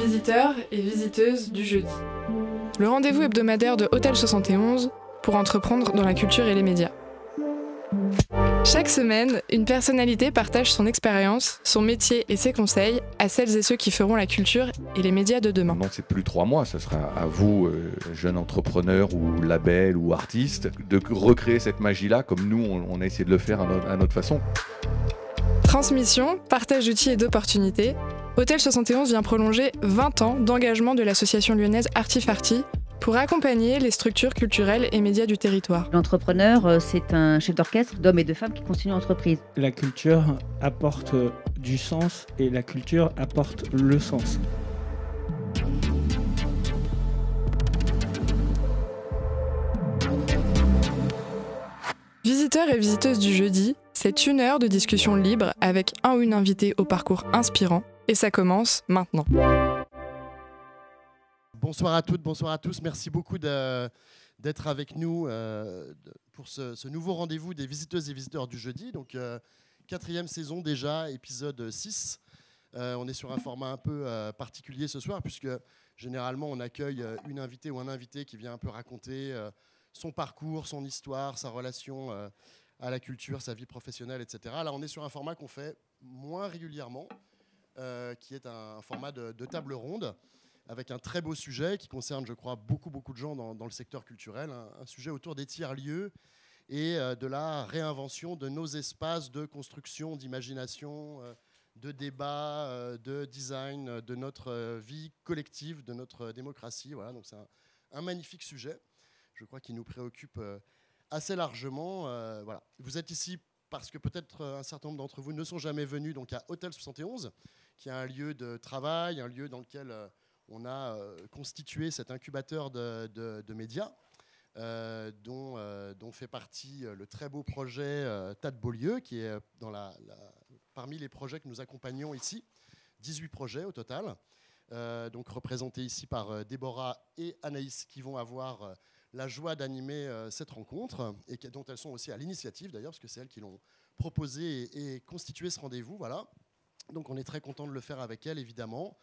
Visiteurs et visiteuses du jeudi. Le rendez-vous hebdomadaire de Hôtel 71 pour entreprendre dans la culture et les médias. Chaque semaine, une personnalité partage son expérience, son métier et ses conseils à celles et ceux qui feront la culture et les médias de demain. Donc c'est plus trois mois, ce sera à vous, euh, jeunes entrepreneurs ou labels ou artistes, de recréer cette magie-là comme nous, on, a essayé de le faire à notre, façon. Transmission, partage d'outils et d'opportunités, Hôtel 71 vient prolonger 20 ans d'engagement de l'association lyonnaise Artifarty pour accompagner les structures culturelles et médias du territoire. L'entrepreneur, euh, c'est un chef d'orchestre d'hommes et de femmes qui continuent l'entreprise. La culture apporte du sens et la culture apporte le sens. Visiteurs et visiteuses du jeudi, c'est une heure de discussion libre avec un ou une invitée au parcours inspirant et ça commence maintenant. Bonsoir à toutes, bonsoir à tous. Merci beaucoup d'être avec nous euh, pour ce, nouveau rendez-vous des visiteuses et visiteurs du jeudi. Donc, euh, quatrième saison déjà, épisode 6. Euh, on est sur un format un peu particulier ce soir, puisque généralement on accueille une invitée ou un invité qui vient un peu raconter son parcours, son histoire, sa relation à la culture, sa vie professionnelle, etc. Là, on est sur un format qu'on fait moins régulièrement, qui est un format de table ronde avec un très beau sujet qui concerne, je crois, beaucoup, beaucoup de gens dans, le secteur culturel, un, sujet autour des tiers-lieux et euh, de la réinvention de nos espaces de construction, d'imagination, euh, de débat, euh, de design, de notre vie collective, de notre démocratie. Voilà, donc c'est un, magnifique sujet, je crois, qui nous préoccupe assez largement. voilà. Vous êtes ici parce que peut-être un certain nombre d'entre vous ne sont jamais venus donc à Hôtel 71, qui est un lieu de travail, un lieu dans lequel on a euh, constitué cet incubateur de, médias. Euh, euh, dont, fait partie le très beau projet Tas de Beaulieu, qui est parmi les projets que nous accompagnons ici. 18 projets au total, donc représentés ici par Déborah et Anaïs, qui vont avoir la joie d'animer cette rencontre, et dont elles sont aussi à l'initiative d'ailleurs, parce que c'est elles qui l'ont proposé et, et, constitué ce rendez-vous. Voilà. Donc on est très content de le faire avec elles, évidemment.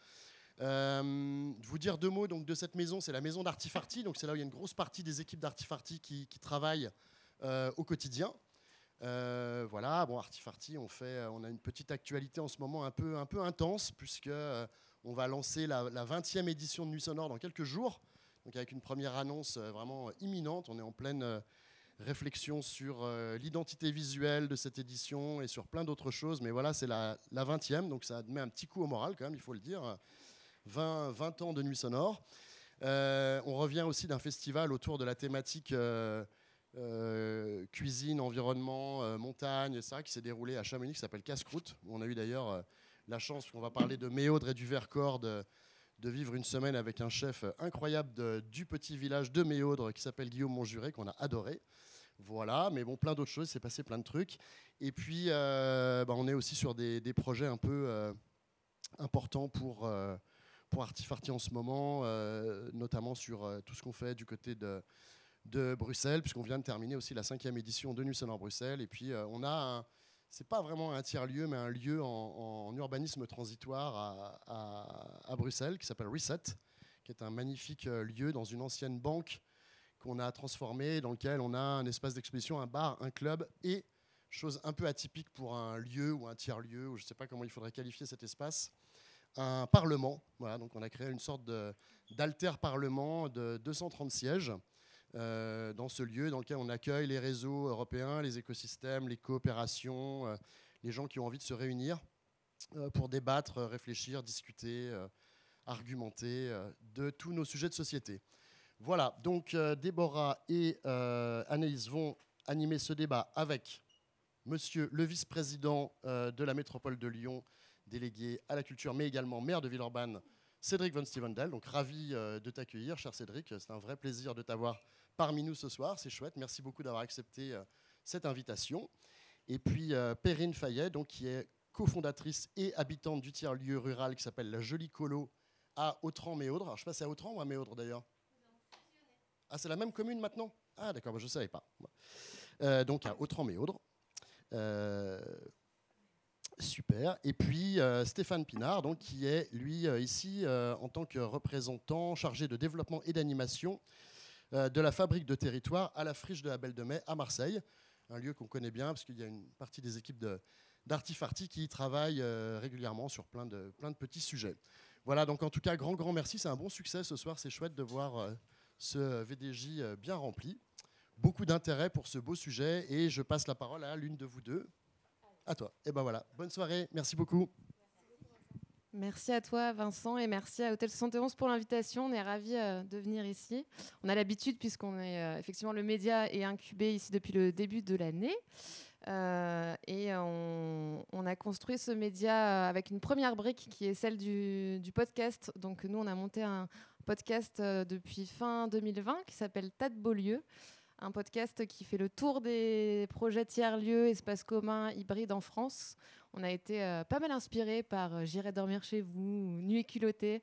Euh, vous dire deux mots donc, de cette maison, c'est la maison d'Artifarty, donc c'est là où il y a une grosse partie des équipes d'Artifarty qui, qui, travaillent euh, au quotidien. Euh, voilà, bon, Artifarty, on, fait, on a une petite actualité en ce moment un peu, un peu intense, puisque on va lancer la, 20e édition de Nuit Sonore dans quelques jours, donc avec une première annonce vraiment imminente. On est en pleine réflexion sur l'identité visuelle de cette édition et sur plein d'autres choses, mais voilà, c'est la, la 20e, donc ça met un petit coup au moral quand même, il faut le dire. 20, 20 ans de nuit sonore. Euh, on revient aussi d'un festival autour de la thématique euh, euh, cuisine, environnement, montagne, ça, qui s'est déroulé à Chamonix, qui s'appelle Casse-Croûte. On a eu d'ailleurs la chance, on va parler de Méaudre et du Vercors, de, vivre une semaine avec un chef incroyable du petit village de Méaudre qui s'appelle Guillaume Montjuré, qu'on a adoré. Voilà, mais bon, plein d'autres choses, c'est passé plein de trucs. Et puis, bah, on est aussi sur des, projets un peu importants pour pour Artifarty en ce moment, euh, notamment sur euh, tout ce qu'on fait du côté de, de Bruxelles, puisqu'on vient de terminer aussi la cinquième édition de Nuit en Bruxelles. Et puis, euh, on a c'est pas vraiment un tiers-lieu, mais un lieu en, urbanisme transitoire à, à, Bruxelles qui s'appelle Reset, qui est un magnifique lieu dans une ancienne banque qu'on a transformé, dans lequel on a un espace d'exposition, un bar, un club et, chose un peu atypique pour un lieu ou un tiers-lieu, ou je ne sais pas comment il faudrait qualifier cet espace, un parlement. Voilà, donc on a créé une sorte d'alter-parlement de 230 sièges euh, dans ce lieu dans lequel on accueille les réseaux européens, les écosystèmes, les coopérations, euh, les gens qui ont envie de se réunir euh, pour débattre, réfléchir, discuter, argumenter de tous nos sujets de société. Voilà, donc Déborah et Anaïs vont animer ce débat avec Monsieur le vice-président de la métropole de Lyon, délégué à la culture, mais également maire de Villeurbanne, Cédric Von Stevendel. Donc ravi euh, de t'accueillir, cher Cédric. C'est un vrai plaisir de t'avoir parmi nous ce soir. C'est chouette. Merci beaucoup d'avoir accepté euh, cette invitation. Et puis euh, Perrine Fayet, donc, qui est cofondatrice et habitante du tiers-lieu rural qui s'appelle la Jolie Colo à Autran-Méaudre. Alors je sais pas si à Autran ou à Méaudre d'ailleurs Ah, c'est la même commune maintenant? Ah, d'accord, bah, je ne savais pas. donc à Autran-Méaudre. Super. Et puis Stéphane Pinard, donc, qui est lui ici en tant que représentant chargé de développement et d'animation de la fabrique de territoire à la friche de la Belle de Mai à Marseille, un lieu qu'on connaît bien parce qu'il y a une partie des équipes d'Artifarty qui travaillent régulièrement sur plein de, plein de petits sujets. Voilà, donc en tout cas, grand, grand merci. C'est un bon succès ce soir. C'est chouette de voir ce VDJ bien rempli. Beaucoup d'intérêt pour ce beau sujet et je passe la parole à l'une de vous deux. À toi. Et ben voilà. Bonne soirée. Merci beaucoup. Merci à toi Vincent et merci à Hôtel 71 pour l'invitation. On est ravis euh, de venir ici. On a l'habitude puisqu'on est euh, effectivement le média est incubé ici depuis le début de l'année. Euh, et on, a construit ce média avec une première brique qui est celle du podcast. Donc nous, on a monté un podcast depuis fin 2020 qui s'appelle Tas de Beaulieu un podcast qui fait le tour des projets tiers-lieux, espaces communs, hybrides en France. On a été euh, pas mal inspiré par euh, J'irai dormir chez vous, Nuit culottée,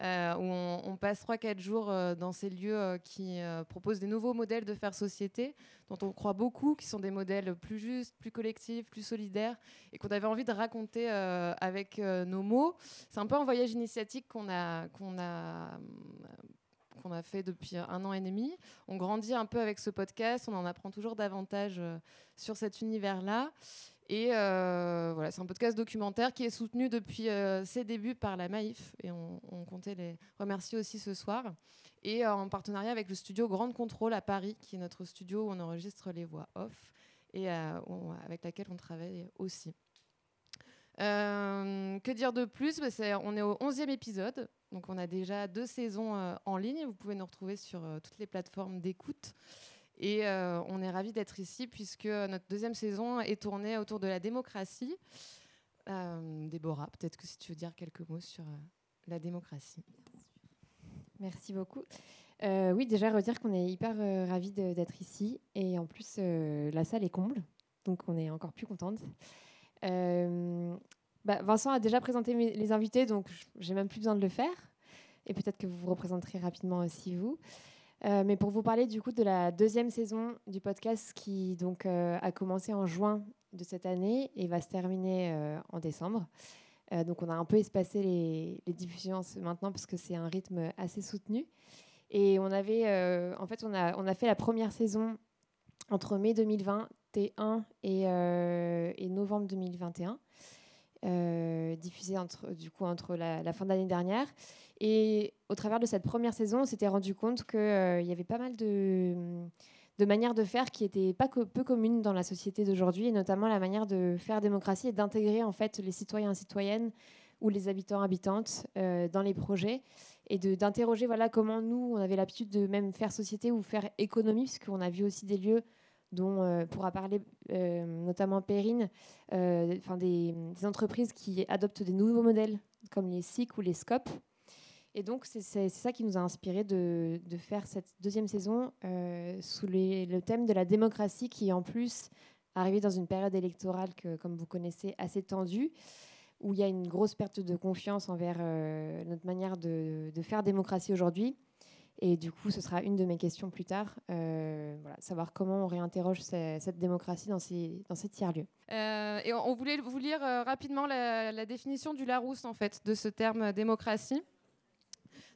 euh, où on, passe 3-4 jours dans ces lieux qui proposent des nouveaux modèles de faire société, dont on croit beaucoup, qui sont des modèles plus justes, plus collectifs, plus solidaires, et qu'on avait envie de raconter avec nos mots. C'est un peu un voyage initiatique qu'on a, qu'on a fait depuis un an et demi. On grandit un peu avec ce podcast, on en apprend toujours davantage sur cet univers-là. Et euh, voilà, c'est un podcast documentaire qui est soutenu depuis euh, ses débuts par la Maïf, et on, comptait les remercier aussi ce soir, et en partenariat avec le studio Grande Contrôle à Paris, qui est notre studio où on enregistre les voix off, et avec laquelle on travaille aussi. que dire de plus? Bah, On est au 11e épisode, donc on a déjà deux saisons euh, en ligne. Vous pouvez nous retrouver sur euh, toutes les plateformes d'écoute. Et euh, on est ravis d'être ici puisque notre deuxième saison est tournée autour de la démocratie. Déborah, peut-être que si tu veux dire quelques mots sur la démocratie. Merci beaucoup. oui, déjà redire qu'on est hyper ravis d'être ici. Et en plus, la salle est comble. Donc on est encore plus contente. Bah, Vincent a déjà présenté les invités, donc j'ai même plus besoin de le faire. Et peut-être que vous vous représenterez rapidement aussi vous. Euh, mais pour vous parler du coup de la deuxième saison du podcast qui donc euh, a commencé en juin de cette année et va se terminer euh, en décembre. donc on a un peu espacé les, les diffusions maintenant parce que c'est un rythme assez soutenu. Et on avait, en fait, on a, on a fait la première saison entre mai 2021 et, et novembre 2021. Euh, diffusé entre, du coup, entre la, fin d'année dernière. Et au travers de cette première saison, on s'était rendu compte qu'il euh, y avait pas mal de, de, manières de faire qui étaient pas peu communes dans la société d'aujourd'hui, et notamment la manière de faire démocratie et d'intégrer en fait les citoyens et citoyennes ou les habitants habitantes euh, dans les projets et d'interroger voilà comment nous on avait l'habitude de même faire société ou faire économie puisqu'on a vu aussi des lieux dont euh, pourra parler euh, notamment Perrine, euh, des, entreprises qui adoptent des nouveaux modèles comme les SIC ou les SCOP. Et donc, c'est ça qui nous a inspiré de, faire cette deuxième saison sous le thème de la démocratie qui, en plus, arrivé dans une période électorale comme vous connaissez, assez tendue, où il y a une grosse perte de confiance envers notre manière de faire démocratie aujourd'hui. Et du coup, ce sera une de mes questions plus tard, euh, savoir comment on réinterroge cette démocratie dans ces, tiers-lieux. Euh, et on voulait vous lire euh, rapidement la, définition du Larousse, en fait, de ce terme démocratie.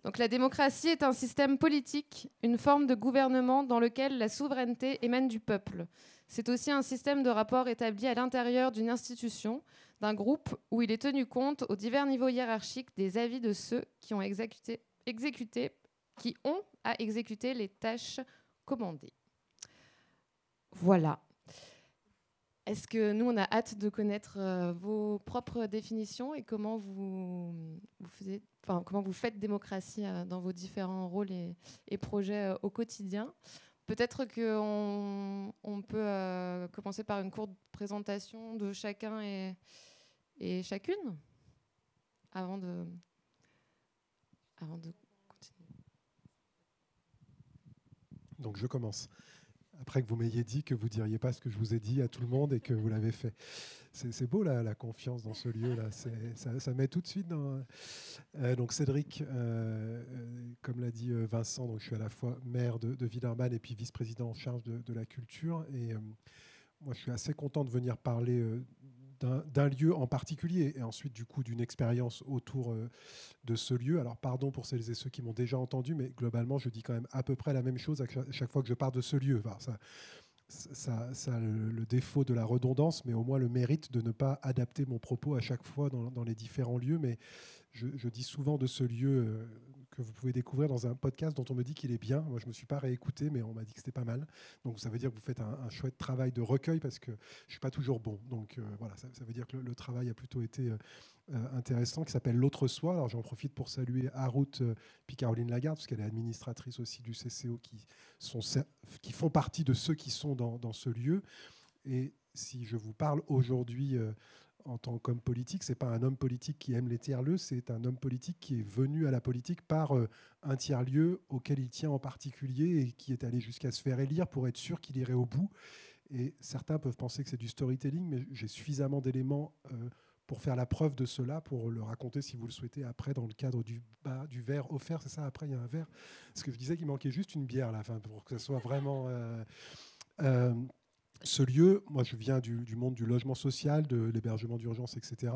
Donc, la démocratie est un système politique, une forme de gouvernement dans lequel la souveraineté émane du peuple. C'est aussi un système de rapport établi à l'intérieur d'une institution, d'un groupe, où il est tenu compte aux divers niveaux hiérarchiques des avis de ceux qui ont exécuté qui ont à exécuter les tâches commandées. Voilà. Est-ce que nous, on a hâte de connaître euh, vos propres définitions et comment vous, faites démocratie euh, dans vos différents rôles et, projets euh, au quotidien? Peut-être qu'on on peut commencer par une courte présentation de chacun et, chacune avant de Donc je commence. Après que vous m'ayez dit que vous diriez pas ce que je vous ai dit à tout le monde et que vous l'avez fait. C'est beau la, confiance dans ce lieu-là. Ça, met tout de suite dans. Euh, donc Cédric, euh, euh, comme l'a dit Vincent, je suis à la fois maire de, de et puis vice-président en charge de, la culture. Et moi, je suis assez content de venir parler d'un lieu en particulier et ensuite du coup d'une expérience autour euh, de ce lieu. Alors pardon pour celles et ceux qui m'ont déjà entendu, mais globalement je dis quand même à peu près la même chose à chaque fois que je parle de ce lieu. Ça, ça, le, défaut de la redondance, mais au moins le mérite de ne pas adapter mon propos à chaque fois dans, les différents lieux. Mais je, je, dis souvent de ce lieu euh, que vous pouvez découvrir dans un podcast dont on me dit qu'il est bien. Moi, je me suis pas réécouté, mais on m'a dit que c'était pas mal. Donc, ça veut dire que vous faites un, chouette travail de recueil parce que je ne suis pas toujours bon. Donc, euh, voilà, ça, veut dire que le, travail a plutôt été euh, euh, intéressant, qui s'appelle L'autre soi. Alors, j'en profite pour saluer Harout puis Caroline Lagarde, parce qu'elle est administratrice aussi du CCO, qui, sont, qui font partie de ceux qui sont dans, dans ce lieu. Et si je vous parle aujourd'hui en tant qu'homme politique, c'est pas un homme politique qui aime les tiers-lieux, c'est un homme politique qui est venu à la politique par euh, un tiers-lieu auquel il tient en particulier et qui est allé jusqu'à se faire élire pour être sûr qu'il irait au bout. Et certains peuvent penser que c'est du storytelling, mais j'ai suffisamment d'éléments euh, pour faire la preuve de cela, pour le raconter si vous le souhaitez après dans le cadre du, bas, du verre offert. C'est ça, après il y a un verre. Parce que je disais qu'il manquait juste une bière à fin pour que ce soit vraiment... Euh, ce lieu, moi je viens du, monde du logement social, de l'hébergement d'urgence, etc.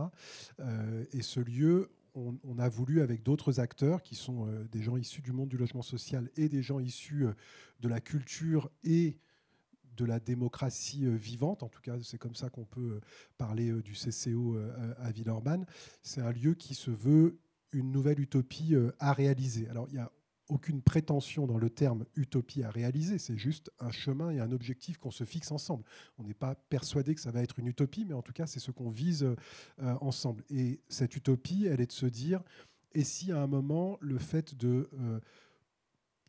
Euh, et ce lieu, on, a voulu avec d'autres acteurs qui sont euh, des gens issus du monde du logement social et des gens issus euh, de la culture et de la démocratie vivante, en tout cas c'est comme ça qu'on peut parler du CCO à Villeurbanne, c'est un lieu qui se veut une nouvelle utopie à réaliser. Alors il y a aucune prétention dans le terme utopie à réaliser, c'est juste un chemin et un objectif qu'on se fixe ensemble. On n'est pas persuadé que ça va être une utopie, mais en tout cas, c'est ce qu'on vise euh, ensemble. Et cette utopie, elle est de se dire, et si à un moment, le fait de euh,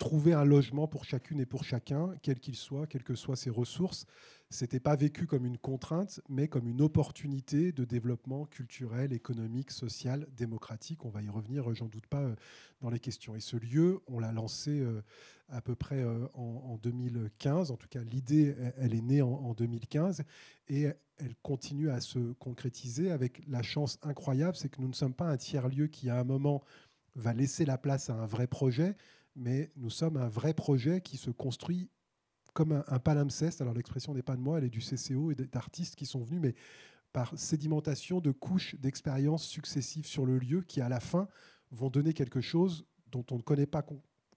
trouver un logement pour chacune et pour chacun, quel qu'il soit, quelles que soient ses ressources, c'était pas vécu comme une contrainte, mais comme une opportunité de développement culturel, économique, social, démocratique. On va y revenir, j'en doute pas, euh, dans les questions. Et ce lieu, on l'a lancé euh, à peu près euh, en, 2015. En tout cas, l'idée, elle est née en, 2015 et elle continue à se concrétiser avec la chance incroyable, c'est que nous ne sommes pas un tiers-lieu qui, à un moment, va laisser la place à un vrai projet, mais nous sommes un vrai projet qui se construit comme un, palimpseste. Alors l'expression n'est pas de moi, elle est du CCO et d'artistes qui sont venus, mais par sédimentation de couches d'expériences successives sur le lieu qui, à la fin, vont donner quelque chose dont on ne connaît pas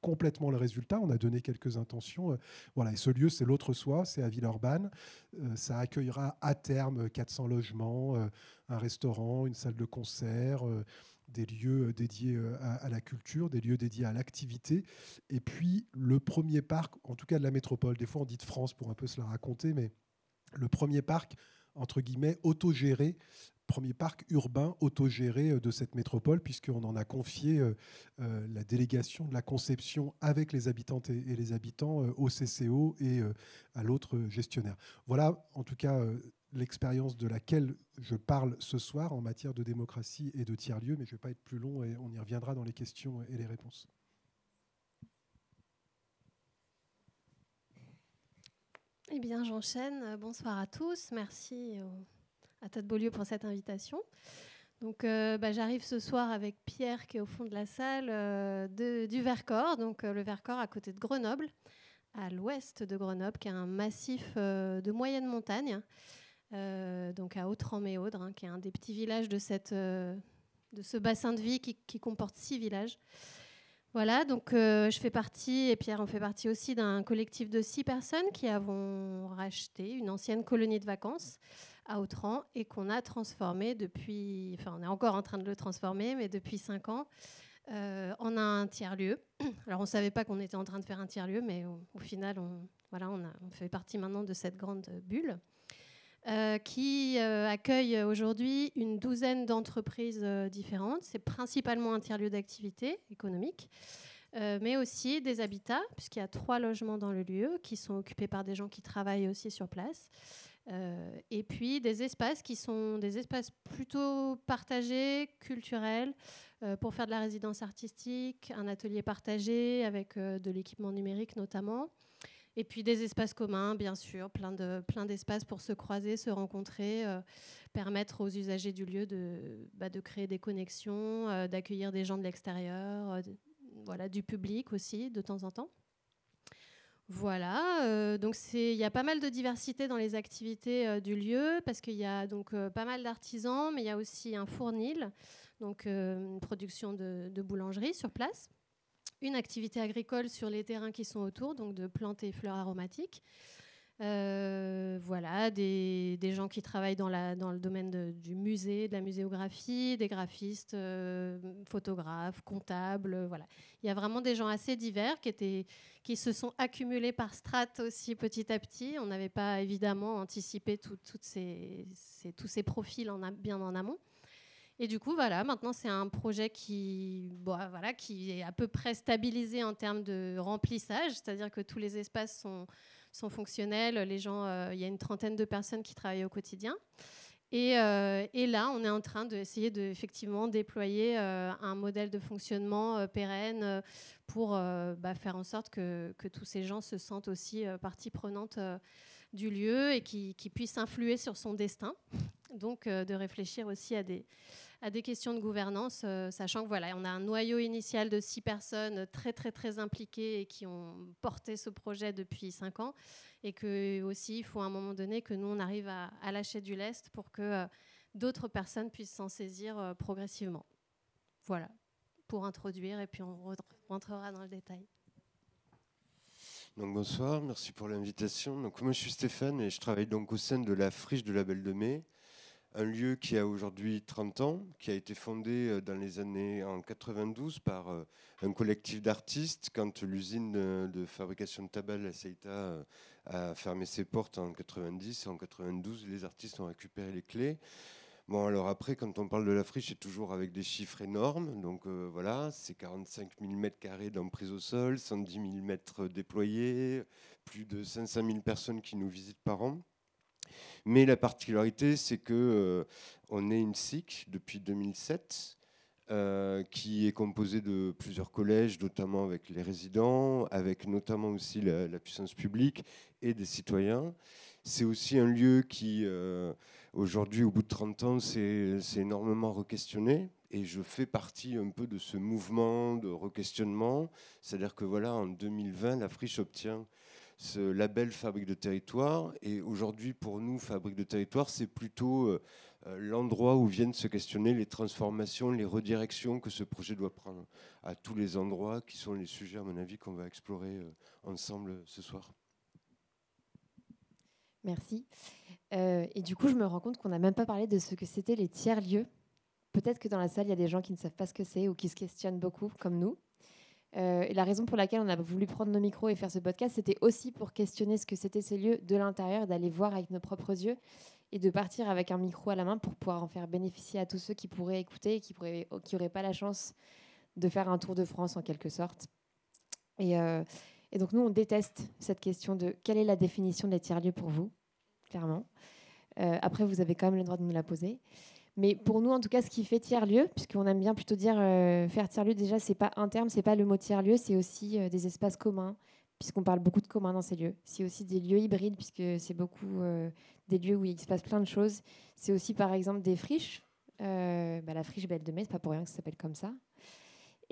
complètement le résultat. On a donné quelques intentions. Euh, voilà, et ce lieu, c'est l'autre soi, c'est à Villeurbanne. Euh, ça accueillera à terme 400 logements, euh, un restaurant, une salle de concert des lieux euh, dédiés euh, à, la culture, des lieux dédiés à l'activité, et puis le premier parc, en tout cas de la métropole, des fois on dit de France pour un peu se la raconter, mais le premier parc, entre guillemets, autogéré, premier parc urbain autogéré euh, de cette métropole, puisqu'on en a confié la délégation de la conception avec les habitantes et, les habitants au CCO et à l'autre gestionnaire. Voilà, en tout cas, l'expérience de laquelle je parle ce soir en matière de démocratie et de tiers-lieux, mais je ne vais pas être plus long et on y reviendra dans les questions et les réponses. Eh bien, j'enchaîne. Bonsoir à tous. Merci à Todd Beaulieu pour cette invitation. Donc, euh, bah, j'arrive ce soir avec Pierre qui est au fond de la salle euh, du Vercors, donc euh, le Vercors à côté de Grenoble, à l'ouest de Grenoble, qui est un massif de moyenne montagne. Euh, donc à Autran-Méaudre, hein, qui est un des petits villages de, cette, euh, de ce bassin de vie qui, comporte six villages. Voilà, donc euh, je fais partie, et Pierre en fait partie aussi, d'un collectif de six personnes qui avons racheté une ancienne colonie de vacances à Autran et qu'on a transformé depuis, enfin on est encore en train de le transformer, mais depuis cinq ans, en un tiers-lieu. Alors on ne savait pas qu'on était en train de faire un tiers-lieu, mais au, final, voilà, on fait partie maintenant de cette grande bulle. Euh, qui euh, accueille aujourd'hui une douzaine d'entreprises euh, différentes. C'est principalement un tiers-lieu d'activité économique, mais aussi des habitats, puisqu'il y a trois logements dans le lieu qui sont occupés par des gens qui travaillent aussi sur place. et puis des espaces qui sont des espaces plutôt partagés, culturels, pour faire de la résidence artistique, un atelier partagé avec de l'équipement numérique notamment. Et puis des espaces communs, bien sûr, plein, de, plein d'espaces pour se croiser, se rencontrer, euh, permettre aux usagers du lieu de, bah, de créer des connexions, euh, d'accueillir des gens de l'extérieur, euh, voilà, du public aussi, de temps en temps. Voilà, donc il y a pas mal de diversité dans les activités du lieu parce qu'il y a donc pas mal d'artisans, mais il y a aussi un fournil, donc une production de, de, boulangerie sur place, une activité agricole sur les terrains qui sont autour, donc de plantes et fleurs aromatiques, euh, voilà, des, gens qui travaillent dans, le domaine du musée, de la muséographie, des graphistes, euh, photographes, comptables. Voilà. Il y a vraiment des gens assez divers qui, se sont accumulés par strates aussi petit à petit. On n'avait pas évidemment anticipé ces, tous ces profils en bien en amont. Et du coup, voilà, maintenant c'est un projet qui, voilà, qui est à peu près stabilisé en termes de remplissage, c'est-à-dire que tous les espaces sont fonctionnels. Les gens, euh, il y a une trentaine de personnes qui travaillent au quotidien. Et, euh, là, on est en train d'essayer de, effectivement déployer euh, un modèle de fonctionnement pérenne pour bah, faire en sorte que, que, tous ces gens se sentent aussi partie prenante du lieu et qui, puissent influer sur son destin. Donc, de réfléchir aussi à des, à des questions de gouvernance, euh, sachant que voilà, on a un noyau initial de six personnes très très très impliquées et qui ont porté ce projet depuis cinq ans, et que aussi il faut à un moment donné que nous on arrive à, lâcher du lest pour que euh, d'autres personnes puissent s'en saisir euh, progressivement. Voilà, pour introduire, et puis on rentrera dans le détail. Donc bonsoir, merci pour l'invitation. Donc moi je suis Stéphane et je travaille donc au sein de la friche de la Belle de Mai un lieu qui a aujourd'hui 30 ans, qui a été fondé euh, dans les années en 92 par euh, un collectif d'artistes quand l'usine de, fabrication de tabac, la Seita, euh, a fermé ses portes en 90 et en 92 les artistes ont récupéré les clés. Bon, alors après, quand on parle de la friche, c'est toujours avec des chiffres énormes. Donc voilà, c'est 45 000 mètres carrés d'emprise au sol, 110 000 mètres déployés, plus de 500 000 personnes qui nous visitent par an. Mais la particularité, c'est que euh, on est une SIC depuis 2007. Euh, qui est composée de plusieurs collèges, notamment avec les résidents, avec notamment aussi la, puissance publique et des citoyens. C'est aussi un lieu qui, euh, aujourd'hui, au bout de 30 ans, s'est énormément re-questionné. Et je fais partie un peu de ce mouvement de re-questionnement. C'est-à-dire que voilà, en 2020, la friche obtient ce label Fabrique de territoire. Et aujourd'hui, pour nous, Fabrique de territoire, c'est plutôt euh, euh, l'endroit où viennent se questionner les transformations, les redirections que ce projet doit prendre à tous les endroits qui sont les sujets, à mon avis, qu'on va explorer euh, ensemble ce soir. Merci. et du coup, je me rends compte qu'on n'a même pas parlé de ce que c'était les tiers-lieux. Peut-être que dans la salle, il y a des gens qui ne savent pas ce que c'est ou qui se questionnent beaucoup, comme nous. Euh, et la raison pour laquelle on a voulu prendre nos micros et faire ce podcast, c'était aussi pour questionner ce que c'était ces lieux de l'intérieur, d'aller voir avec nos propres yeux et de partir avec un micro à la main pour pouvoir en faire bénéficier à tous ceux qui pourraient écouter et qui n'auraient pas la chance de faire un tour de France en quelque sorte. Et, euh, et, donc nous, on déteste cette question de quelle est la définition des tiers-lieux pour vous, clairement. Euh, après, vous avez quand même le droit de nous la poser. Mais pour nous, en tout cas, ce qui fait tiers-lieu, puisqu'on aime bien plutôt dire euh, faire tiers-lieu, déjà, c'est pas un terme, c'est pas le mot tiers-lieu, c'est aussi euh, des espaces communs, puisqu'on parle beaucoup de communs dans ces lieux. C'est aussi des lieux hybrides, puisque c'est beaucoup des lieux où il se passe plein de choses. C'est aussi, par exemple, des friches. Bah, la friche Belle de Mai, c'est pas pour rien que ça s'appelle comme ça.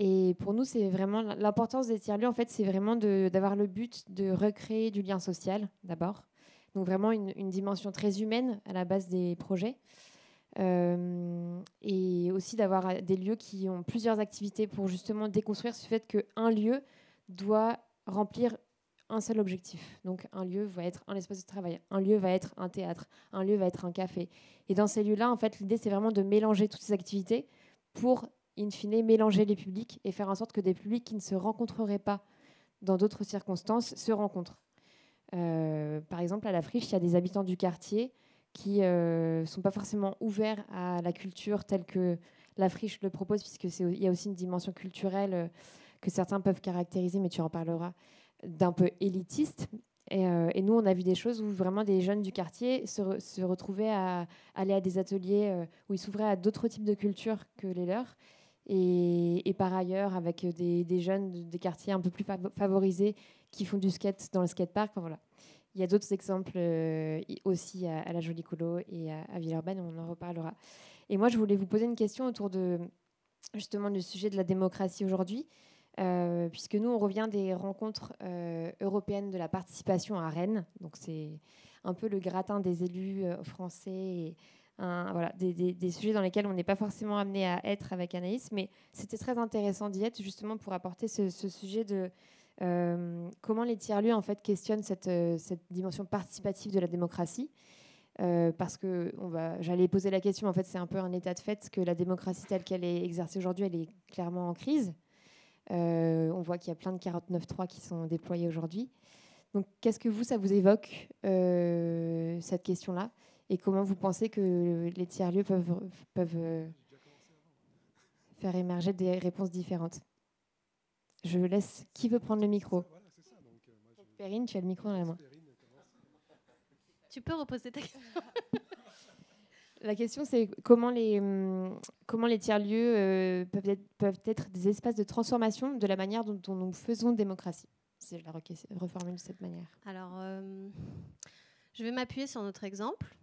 Et pour nous, c'est vraiment l'importance des tiers-lieux, en fait, c'est vraiment d'avoir le but de recréer du lien social, d'abord. Donc, vraiment une, dimension très humaine à la base des projets. Euh, et aussi d'avoir des lieux qui ont plusieurs activités pour justement déconstruire ce fait qu'un lieu doit remplir un seul objectif. Donc un lieu va être un espace de travail, un lieu va être un théâtre, un lieu va être un café. Et dans ces lieux-là, en fait, l'idée c'est vraiment de mélanger toutes ces activités pour, in fine, mélanger les publics et faire en sorte que des publics qui ne se rencontreraient pas dans d'autres circonstances se rencontrent. Euh, par exemple, à la friche, il y a des habitants du quartier qui ne euh, sont pas forcément ouverts à la culture telle que la friche le propose, puisqu'il y a aussi une dimension culturelle euh, que certains peuvent caractériser, mais tu en parleras, d'un peu élitiste. Et, nous, on a vu des choses où vraiment des jeunes du quartier se, retrouvaient à aller à des ateliers où ils s'ouvraient à d'autres types de cultures que les leurs. Et, par ailleurs, avec des, jeunes des quartiers un peu plus favorisés qui font du skate dans le skatepark. Voilà. Il y a d'autres exemples euh, aussi à, la Jolie Colo et à, Villeurbanne, on en reparlera. Et moi, je voulais vous poser une question autour de justement du sujet de la démocratie aujourd'hui. euh, puisque nous, on revient des rencontres euh, européennes de la participation à Rennes. Donc, c'est un peu le gratin des élus français des, sujets dans lesquels on n'est pas forcément amené à être avec Anaïs. Mais c'était très intéressant d'y être, justement, pour apporter ce, sujet de euh, comment les tiers-lieux, en fait, questionnent cette, euh, dimension participative de la démocratie. Euh, parce que j'allais poser la question, en fait, c'est un peu un état de fait que la démocratie telle qu'elle est exercée aujourd'hui, elle est clairement en crise. On voit qu'il y a plein de 49.3 qui sont déployés aujourd'hui. Donc, qu'est-ce que vous, ça vous évoque, cette question-là? Et comment vous pensez que les tiers-lieux peuvent, peuvent euh, faire émerger des réponses différentes? Je laisse. Qui veut prendre le micro Perrine, tu as le micro dans la main. Tu peux reposer ta question La question, c'est comment les, hum, comment les tiers-lieux euh, peuvent, être, peuvent être des espaces de transformation de la manière dont, dont nous faisons démocratie? Si je la reformule de cette manière. Alors, euh, je vais m'appuyer sur notre exemple.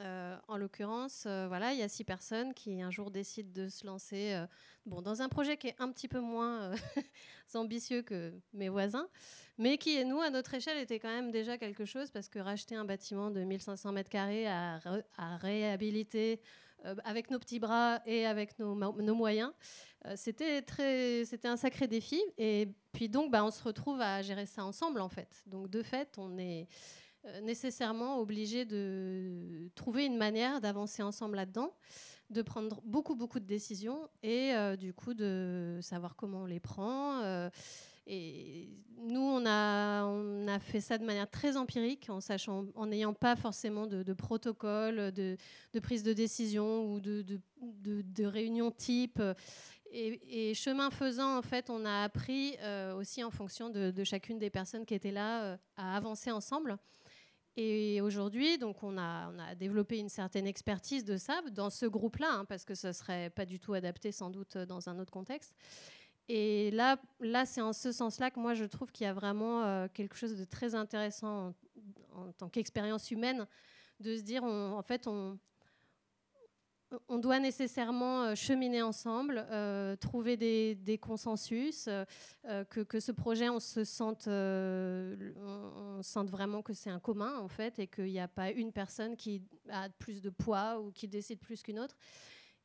Euh, en l'occurrence, euh, voilà, il y a six personnes qui un jour décident de se lancer euh, bon, dans un projet qui est un petit peu moins ambitieux que mes voisins, mais qui, nous, à notre échelle, était quand même déjà quelque chose parce que racheter un bâtiment de 1500 mètres carrés à, réhabiliter avec nos petits bras et avec nos, mo- nos moyens, c'était très, c'était un sacré défi. Et puis donc, bah, on se retrouve à gérer ça ensemble, en fait. Donc, de fait, on est nécessairement obligé de trouver une manière d'avancer ensemble là-dedans, de prendre beaucoup, beaucoup de décisions et euh, du coup de savoir comment on les prend. euh, et nous, on a, on a fait ça de manière très empirique, en sachant, en n'ayant pas forcément de, protocole, de, de prise de décision ou de, de, réunion type. Et, chemin faisant, en fait, on a appris euh, aussi en fonction de, chacune des personnes qui étaient là euh, à avancer ensemble. Et aujourd'hui, donc, on a, développé une certaine expertise de ça dans ce groupe-là, hein, parce que ce serait pas du tout adapté sans doute dans un autre contexte. Et là, là c'est en ce sens-là que moi, je trouve qu'il y a vraiment euh, quelque chose de très intéressant en, tant qu'expérience humaine, de se dire, en fait, on, on doit nécessairement euh, cheminer ensemble, euh, trouver des, consensus, euh, que, ce projet, on se sente, vraiment que c'est un commun en fait, et qu'il n'y a pas une personne qui a plus de poids ou qui décide plus qu'une autre.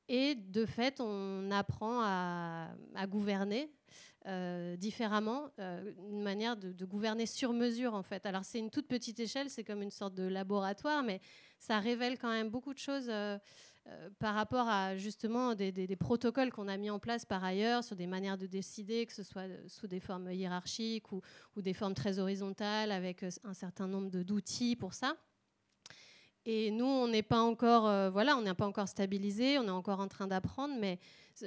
Et de fait, on apprend à, gouverner différemment, une manière de, gouverner sur mesure en fait. Alors c'est une toute petite échelle, c'est comme une sorte de laboratoire, mais ça révèle quand même beaucoup de choses euh, par rapport à justement des, protocoles qu'on a mis en place par ailleurs sur des manières de décider, que ce soit euh, sous des formes hiérarchiques ou, des formes très horizontales avec euh, un certain nombre d'outils pour ça. Et nous, on n'est pas encore, voilà, on n'est pas encore stabilisé, on est encore en train d'apprendre, mais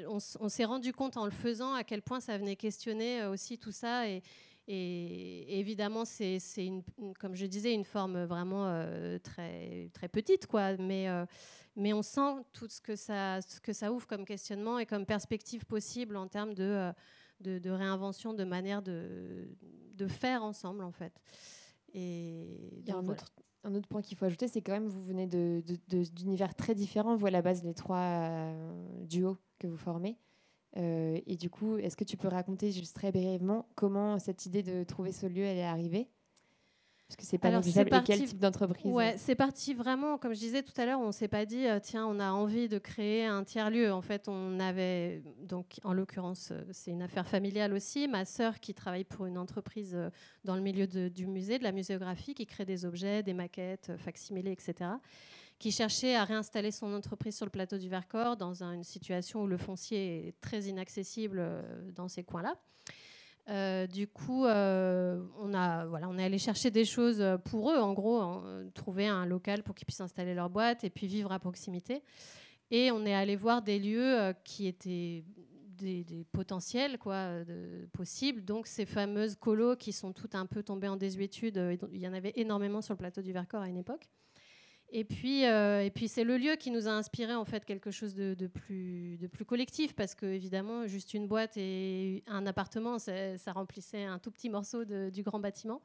on, s'est rendu compte en le faisant à quel point ça venait questionner aussi tout ça. Et, évidemment, c'est, comme je disais, une forme vraiment très, très petite, quoi. Mais, mais on sent tout ce que, ça, ce que ça ouvre comme questionnement et comme perspective possible en termes de, euh, de, de réinvention, de manière de, de faire ensemble, en fait. Et Il y a un voilà. autre, un autre point qu'il faut ajouter, c'est quand même vous venez d'univers très différents, vous à la base les trois euh, duos que vous formez. Euh, et du coup, est-ce que tu peux raconter juste très brièvement comment cette idée de trouver ce lieu elle est arrivée? Parce que c'est pas Alors, négligeable. c'est Et quel parti- type d'entreprise Ouais, c'est parti vraiment, comme je disais tout à l'heure, on s'est pas dit, euh, tiens, on a envie de créer un tiers-lieu. En fait, on avait, donc en l'occurrence, euh, c'est une affaire familiale aussi. Ma sœur qui travaille pour une entreprise euh, dans le milieu de- du musée, de la muséographie, qui crée des objets, des maquettes, euh, facsimilés, etc., qui cherchait à réinstaller son entreprise sur le plateau du Vercors dans un- une situation où le foncier est très inaccessible euh, dans ces coins-là. Euh, du coup, euh, on, a, voilà, on est allé chercher des choses euh, pour eux, en gros, hein, trouver un local pour qu'ils puissent installer leur boîte et puis vivre à proximité. Et on est allé voir des lieux qui étaient des, potentiels quoi, de, possibles. Donc ces fameuses colos qui sont toutes un peu tombées en désuétude, il y en avait énormément sur le plateau du Vercors à une époque. Et puis, euh, et puis c'est le lieu qui nous a inspiré en fait quelque chose de, plus, de collectif parce que évidemment juste une boîte et un appartement ça, remplissait un tout petit morceau du grand bâtiment.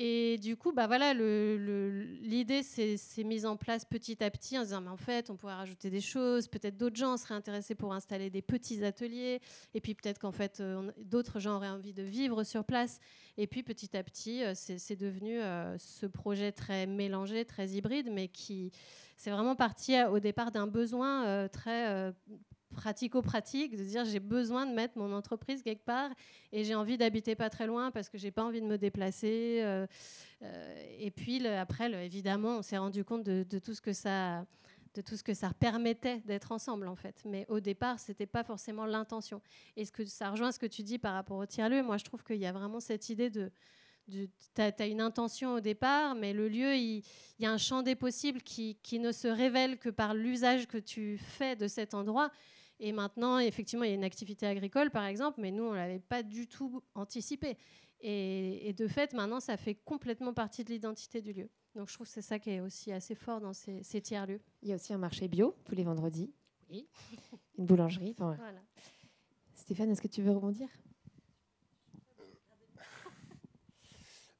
Et du coup, bah voilà, l'idée s'est mise en place petit à petit en disant, mais en fait, on pourrait rajouter des choses, peut-être d'autres gens seraient intéressés pour installer des petits ateliers, et puis peut-être qu'en fait, euh, d'autres gens auraient envie de vivre sur place. Et puis petit à petit, euh, c'est devenu euh, ce projet très mélangé, très hybride, mais qui, c'est vraiment parti au départ d'un besoin très pratico-pratique, de dire j'ai besoin de mettre mon entreprise quelque part et j'ai envie d'habiter pas très loin parce que j'ai pas envie de me déplacer. Euh, euh, et puis après, évidemment, on s'est rendu compte de, tout ce que ça de tout ce que ça permettait d'être ensemble en fait. Mais au départ, c'était pas forcément l'intention. Et ce que ça rejoint ce que tu dis par rapport au tiers-lieu. Moi, je trouve qu'il y a vraiment cette idée de tu as, une intention au départ, mais le lieu, il, y a un champ des possibles qui, qui ne se révèle que par l'usage que tu fais de cet endroit. Et maintenant, effectivement, il y a une activité agricole, par exemple, mais nous, on ne l'avait pas du tout anticipé. Et, de fait, maintenant, ça fait complètement partie de l'identité du lieu. Donc, je trouve que c'est ça qui est aussi assez fort dans ces, tiers-lieux. Il y a aussi un marché bio tous les vendredis. Oui. Une boulangerie. voilà. Stéphane, est-ce que tu veux rebondir?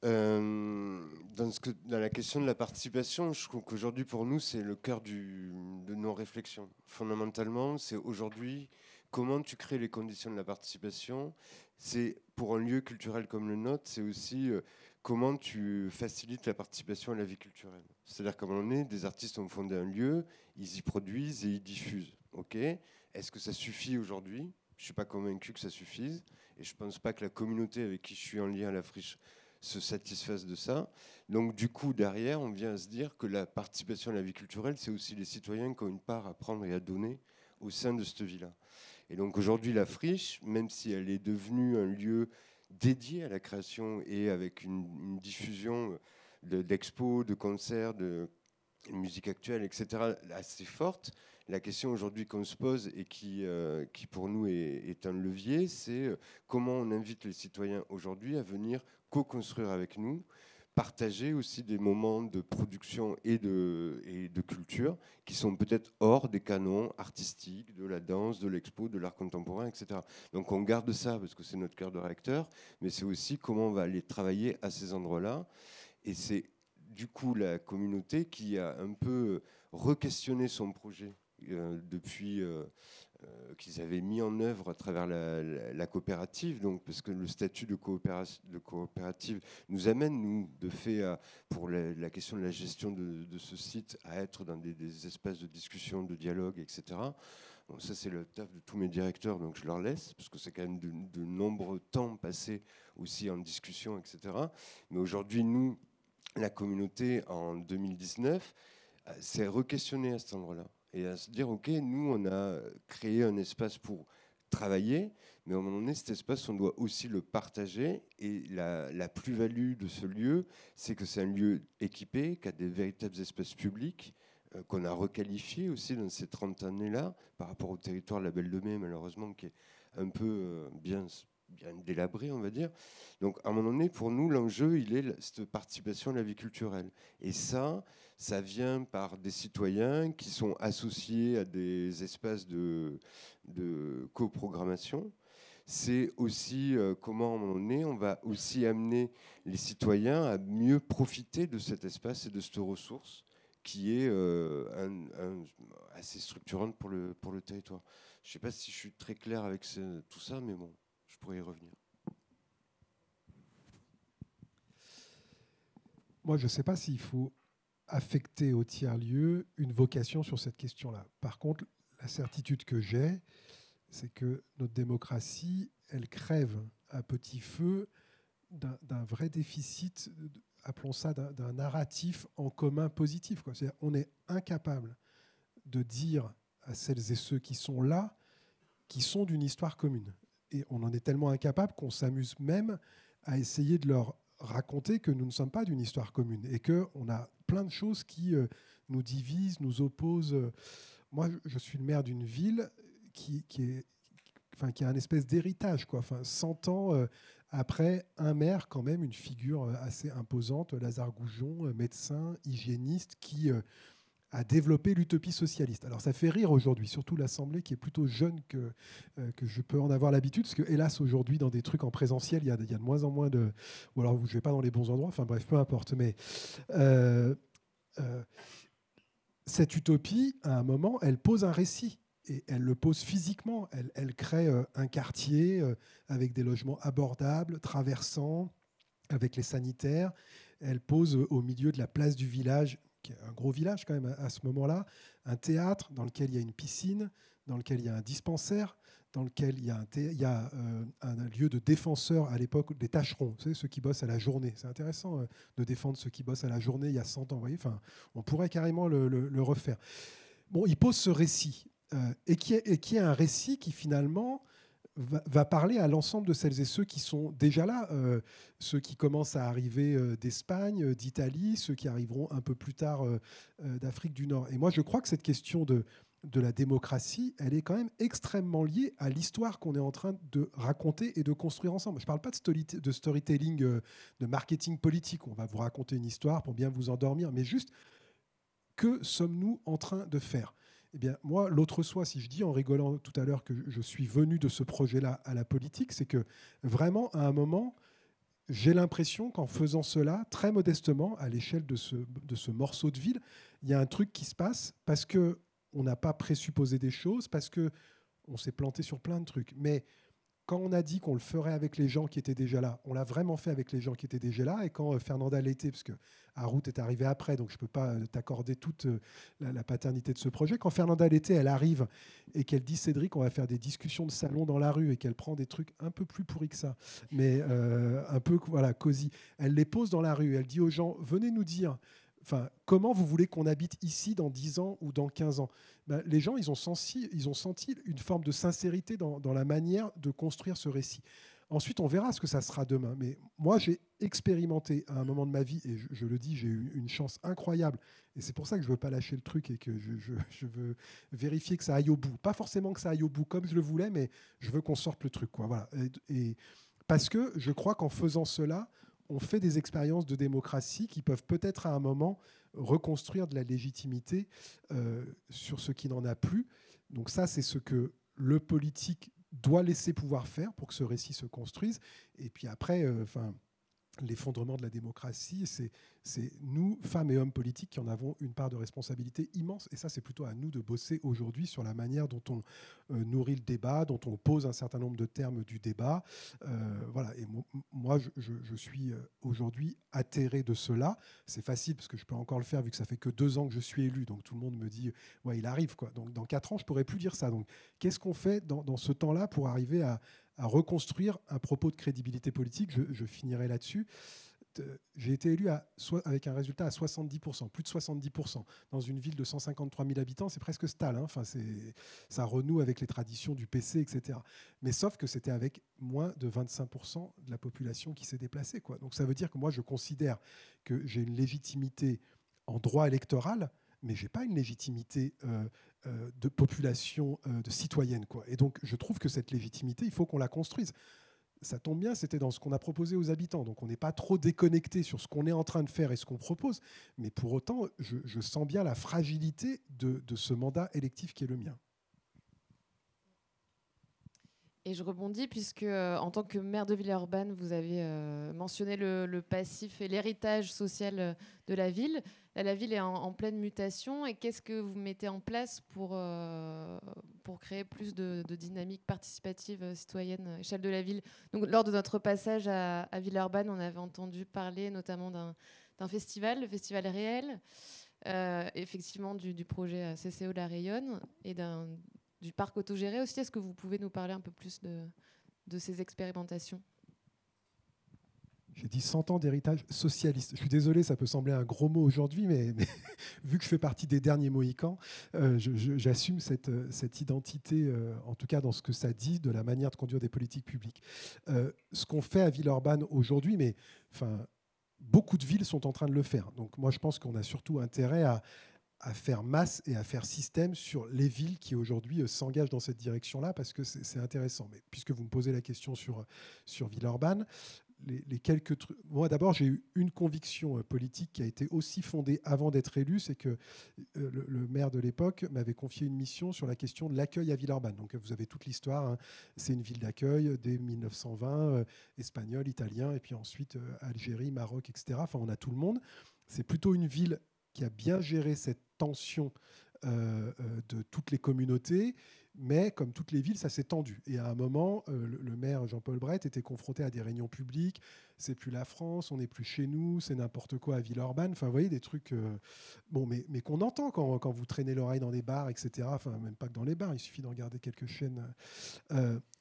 Euh, dans, ce que, dans, la question de la participation, je trouve qu'aujourd'hui, pour nous, c'est le cœur du, nos réflexions. Fondamentalement, c'est aujourd'hui comment tu crées les conditions de la participation. C'est pour un lieu culturel comme le nôtre, c'est aussi euh, comment tu facilites la participation à la vie culturelle. C'est-à-dire un moment donné, des artistes ont fondé un lieu, ils y produisent et ils diffusent. Ok? Est-ce que ça suffit aujourd'hui? Je ne suis pas convaincu que ça suffise. Et je ne pense pas que la communauté avec qui je suis en lien à la friche se satisfassent de ça. Donc du coup, derrière, on vient à se dire que la participation à la vie culturelle, c'est aussi les citoyens qui ont une part à prendre et à donner au sein de cette vie-là. Et donc aujourd'hui, la friche, même si elle est devenue un lieu dédié à la création et avec une, diffusion d'expos, de, concerts, de musique actuelle, etc., assez forte, la question aujourd'hui qu'on se pose et qui, euh, qui pour nous est, un levier, c'est euh, comment on invite les citoyens aujourd'hui à venir co-construire avec nous, partager aussi des moments de production et de, et de culture qui sont peut-être hors des canons artistiques, de la danse, de l'expo, de l'art contemporain, etc. Donc on garde ça parce que c'est notre cœur de réacteur, mais c'est aussi comment on va aller travailler à ces endroits-là. Et c'est du coup la communauté qui a un peu re-questionné son projet euh, depuis euh, qu'ils avaient mis en œuvre à travers la, coopérative, donc, parce que le statut de, coopérative nous amène, nous, de fait, pour la, question de la gestion de, ce site, à être dans des, espaces de discussion, de dialogue, etc. ça, c'est le taf de tous mes directeurs, donc je leur laisse, parce que c'est quand même de, de nombreux temps passés aussi en discussion, etc. Mais aujourd'hui, nous, la communauté, en 2019, s'est re-questionnée à cet endroit-là et à se dire, OK, nous, on a créé un espace pour travailler, mais à un moment donné, cet espace, on doit aussi le partager. Et la, plus-value de ce lieu, c'est que c'est un lieu équipé, qui a des véritables espaces publics, euh, qu'on a requalifié aussi dans ces 30 années-là, par rapport au territoire de la Belle de Mai, malheureusement, qui est un peu euh, bien bien délabré, on va dire. Donc, à un moment donné, pour nous, l'enjeu, il est cette participation à la vie culturelle. Et ça, ça vient par des citoyens qui sont associés à des espaces de, coprogrammation. C'est aussi euh, comment, moment donné, on va aussi amener les citoyens à mieux profiter de cet espace et de cette ressource qui est euh, assez structurante pour le, pour le territoire. Je ne sais pas si je suis très clair avec tout ça, mais bon je pourrais y revenir. Moi, je ne sais pas s'il faut affecter au tiers-lieu une vocation sur cette question-là. Par contre, la certitude que j'ai, c'est que notre démocratie, elle crève à petit feu d'un vrai déficit, appelons ça d'un narratif en commun positif. Quoi. on est incapable de dire à celles et ceux qui sont là, qui sont d'une histoire commune et on en est tellement incapable qu'on s'amuse même à essayer de leur raconter que nous ne sommes pas d'une histoire commune et qu'on a plein de choses qui euh, nous divisent, nous opposent. Moi, je suis le maire d'une ville qui, est, enfin, qui a un espèce d'héritage. Enfin, 100 ans euh, après, un maire, quand même, une figure euh, assez imposante, Lazare Goujon, médecin, hygiéniste, qui à développer l'utopie socialiste. Alors ça fait rire aujourd'hui, surtout l'Assemblée qui est plutôt jeune que, euh, que je peux en avoir l'habitude, parce que hélas aujourd'hui dans des trucs en présentiel, il y, a, de moins en moins de... Ou alors je ne vais pas dans les bons endroits, enfin bref, peu importe. Mais euh, euh, cette utopie, à un moment, elle pose un récit. Et elle le pose physiquement. Elle, elle crée un quartier avec des logements abordables, traversants, avec les sanitaires. Elle pose au milieu de la place du village un gros village quand même à, ce moment-là, un théâtre dans lequel il y a une piscine, dans lequel il y a un dispensaire, dans lequel il y a un, il y a, euh, un lieu de défenseurs à l'époque des tâcherons, vous savez, ceux qui bossent à la journée. C'est intéressant euh, de défendre ceux qui bossent à la journée il y a 100 ans. Enfin, on pourrait carrément le, refaire. Bon, il pose ce récit, euh, et, qui est, et qui est un récit qui finalement va, parler à l'ensemble de celles et ceux qui sont déjà là, euh, ceux qui commencent à arriver euh, d'Espagne, euh, d'Italie, ceux qui arriveront un peu plus tard d'Afrique du Nord. Et moi, je crois que cette question de, de la démocratie, elle est quand même extrêmement liée à l'histoire qu'on est en train de raconter et de construire ensemble. Je ne parle pas de, de storytelling, de marketing politique. On va vous raconter une histoire pour bien vous endormir, mais juste que sommes-nous en train de faire? Eh bien, moi, l'autre soi, si je dis en rigolant tout à l'heure que je suis venu de ce projet-là à la politique, c'est que vraiment, à un moment, j'ai l'impression qu'en faisant cela, très modestement, à l'échelle de ce, morceau de ville, il y a un truc qui se passe parce que on n'a pas présupposé des choses, parce que on s'est planté sur plein de trucs. Mais quand on a dit qu'on le ferait avec les gens qui étaient déjà là, on l'a vraiment fait avec les gens qui étaient déjà là. Et quand euh, Fernanda l'était, parce que est arrivé après, donc je ne peux pas euh, t'accorder toute euh, la, paternité de ce projet. Quand Fernanda l'était, elle arrive et qu'elle dit Cédric, on va faire des discussions de salon dans la rue et qu'elle prend des trucs un peu plus pourris que ça, mais un peu voilà cosy. Elle les pose dans la rue. Elle dit aux gens venez nous dire Enfin, comment vous voulez qu'on habite ici dans 10 ans ou dans 15 ans? Ben, Les gens, ils ont, senti, ils ont senti une forme de sincérité dans, la manière de construire ce récit. Ensuite, on verra ce que ça sera demain. Mais moi, j'ai expérimenté à un moment de ma vie, et je, le dis, j'ai eu une chance incroyable. Et c'est pour ça que je ne veux pas lâcher le truc et que je, veux vérifier que ça aille au bout. Pas forcément que ça aille au bout comme je le voulais, mais je veux qu'on sorte le truc. Quoi. Voilà. et parce que je crois qu'en faisant cela, on fait des expériences de démocratie qui peuvent peut-être à un moment reconstruire de la légitimité euh, sur ce qui n'en a plus. Donc ça, c'est ce que le politique doit laisser pouvoir faire pour que ce récit se construise. Et puis après, euh, l'effondrement de la démocratie, c'est nous, femmes et hommes politiques, qui en avons une part de responsabilité immense. Et ça, c'est plutôt à nous de bosser aujourd'hui sur la manière dont on euh, nourrit le débat, dont on pose un certain nombre de termes du débat. Euh, voilà. Et moi, je, suis euh, aujourd'hui atterré de cela. C'est facile parce que je peux encore le faire vu que ça fait que deux ans que je suis élu. Donc tout le monde me dit, ouais, il arrive. Quoi. Donc dans quatre ans, je pourrais plus dire ça. Donc qu'est-ce qu'on fait dans, dans ce temps-là pour arriver à, à reconstruire un propos de crédibilité politique. Je, finirai là-dessus. J'ai été élu avec un résultat à 70%, plus de 70%. Dans une ville de 153 000 habitants, c'est presque stable. Hein. Enfin, ça renoue avec les traditions du PC, etc. Mais sauf que c'était avec moins de 25% de la population qui s'est déplacée. Donc ça veut dire que moi, je considère que j'ai une légitimité en droit électoral, mais j'ai pas une légitimité euh, euh, de population, euh, de citoyenne. Et donc, je trouve que cette légitimité, il faut qu'on la construise. Ça tombe bien, c'était dans ce qu'on a proposé aux habitants. Donc, on n'est pas trop déconnecté sur ce qu'on est en train de faire et ce qu'on propose. Mais pour autant, je, sens bien la fragilité de, ce mandat électif qui est le mien. Et je rebondis puisque, en tant que maire de Villeurbanne, vous avez mentionné le, passif et l'héritage social de la ville. La ville est en, pleine mutation. Et qu'est-ce que vous mettez en place pour, euh, pour créer plus de, dynamique participative euh, citoyenne à l'échelle de la ville? Donc, Lors de notre passage à, à Villeurbanne, on avait entendu parler notamment d'un festival, le Festival Réel, euh, effectivement du, projet CCO La Rayonne et du parc autogéré aussi. Est-ce que vous pouvez nous parler un peu plus de, ces expérimentations? J'ai dit 100 ans d'héritage socialiste. Je suis désolé, ça peut sembler un gros mot aujourd'hui, mais, vu que je fais partie des derniers Mohicans, euh, j'assume cette, cette, identité, euh, en tout cas dans ce que ça dit, de la manière de conduire des politiques publiques. Euh, ce qu'on fait à Villeurbanne aujourd'hui, mais enfin, beaucoup de villes sont en train de le faire. Donc moi, je pense qu'on a surtout intérêt à, à faire masse et à faire système sur les villes qui aujourd'hui s'engagent dans cette direction-là, parce que c'est intéressant. Mais puisque vous me posez la question sur, sur Villeurbanne, les, quelques trucs. Moi, d'abord, j'ai eu une conviction euh, politique qui a été aussi fondée avant d'être élu, c'est que euh, le, maire de l'époque m'avait confié une mission sur la question de l'accueil à Villeurbanne. Donc, vous avez toute l'histoire. Hein. C'est une ville d'accueil dès 1920, espagnol, italien, et puis ensuite Algérie, Maroc, etc. Enfin, on a tout le monde. C'est plutôt une ville qui a bien géré cette tension de toutes les communautés mais comme toutes les villes, ça s'est tendu. Et à un moment, euh, le, maire Jean-Paul Brett était confronté à des réunions publiques. C'est plus la France, on n'est plus chez nous, c'est n'importe quoi à Villeurbanne. Enfin, vous voyez, des trucs euh, bon, mais, mais qu'on entend quand, quand, vous traînez l'oreille dans des bars, etc. Enfin, même pas que dans les bars, il suffit de regarder quelques chaînes.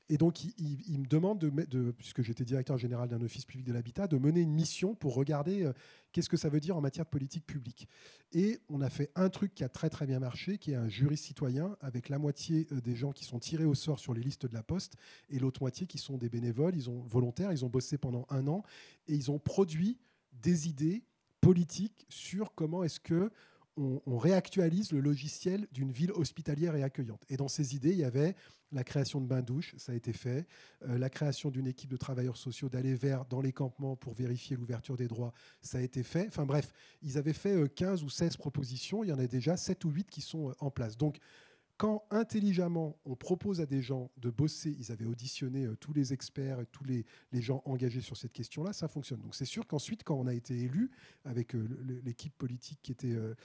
Et donc, il, me demande, de, puisque j'étais directeur général d'un office public de l'habitat, de mener une mission pour regarder euh, qu'est-ce que ça veut dire en matière de politique publique. Et on a fait un truc qui a très très bien marché, qui est un jury citoyen, avec la moitié euh, des gens qui sont tirés au sort sur les listes de la Poste, et l'autre moitié qui sont des bénévoles, ils ont volontaires, ils ont bossé pendant un an, et ils ont produit des idées politiques sur comment est-ce que on, réactualise le logiciel d'une ville hospitalière et accueillante. Et dans ces idées, il y avait la création de bains-douches, ça a été fait, euh, la création d'une équipe de travailleurs sociaux d'aller vers dans les campements pour vérifier l'ouverture des droits, ça a été fait. Enfin bref, ils avaient fait 15 euh, ou 16 propositions, il y en a déjà 7 ou 8 qui sont euh, en place. Donc quand intelligemment on propose à des gens de bosser, ils avaient auditionné euh, tous les experts et tous les, gens engagés sur cette question-là, ça fonctionne. Donc c'est sûr qu'ensuite, quand on a été élu avec euh, l'équipe politique qui était euh,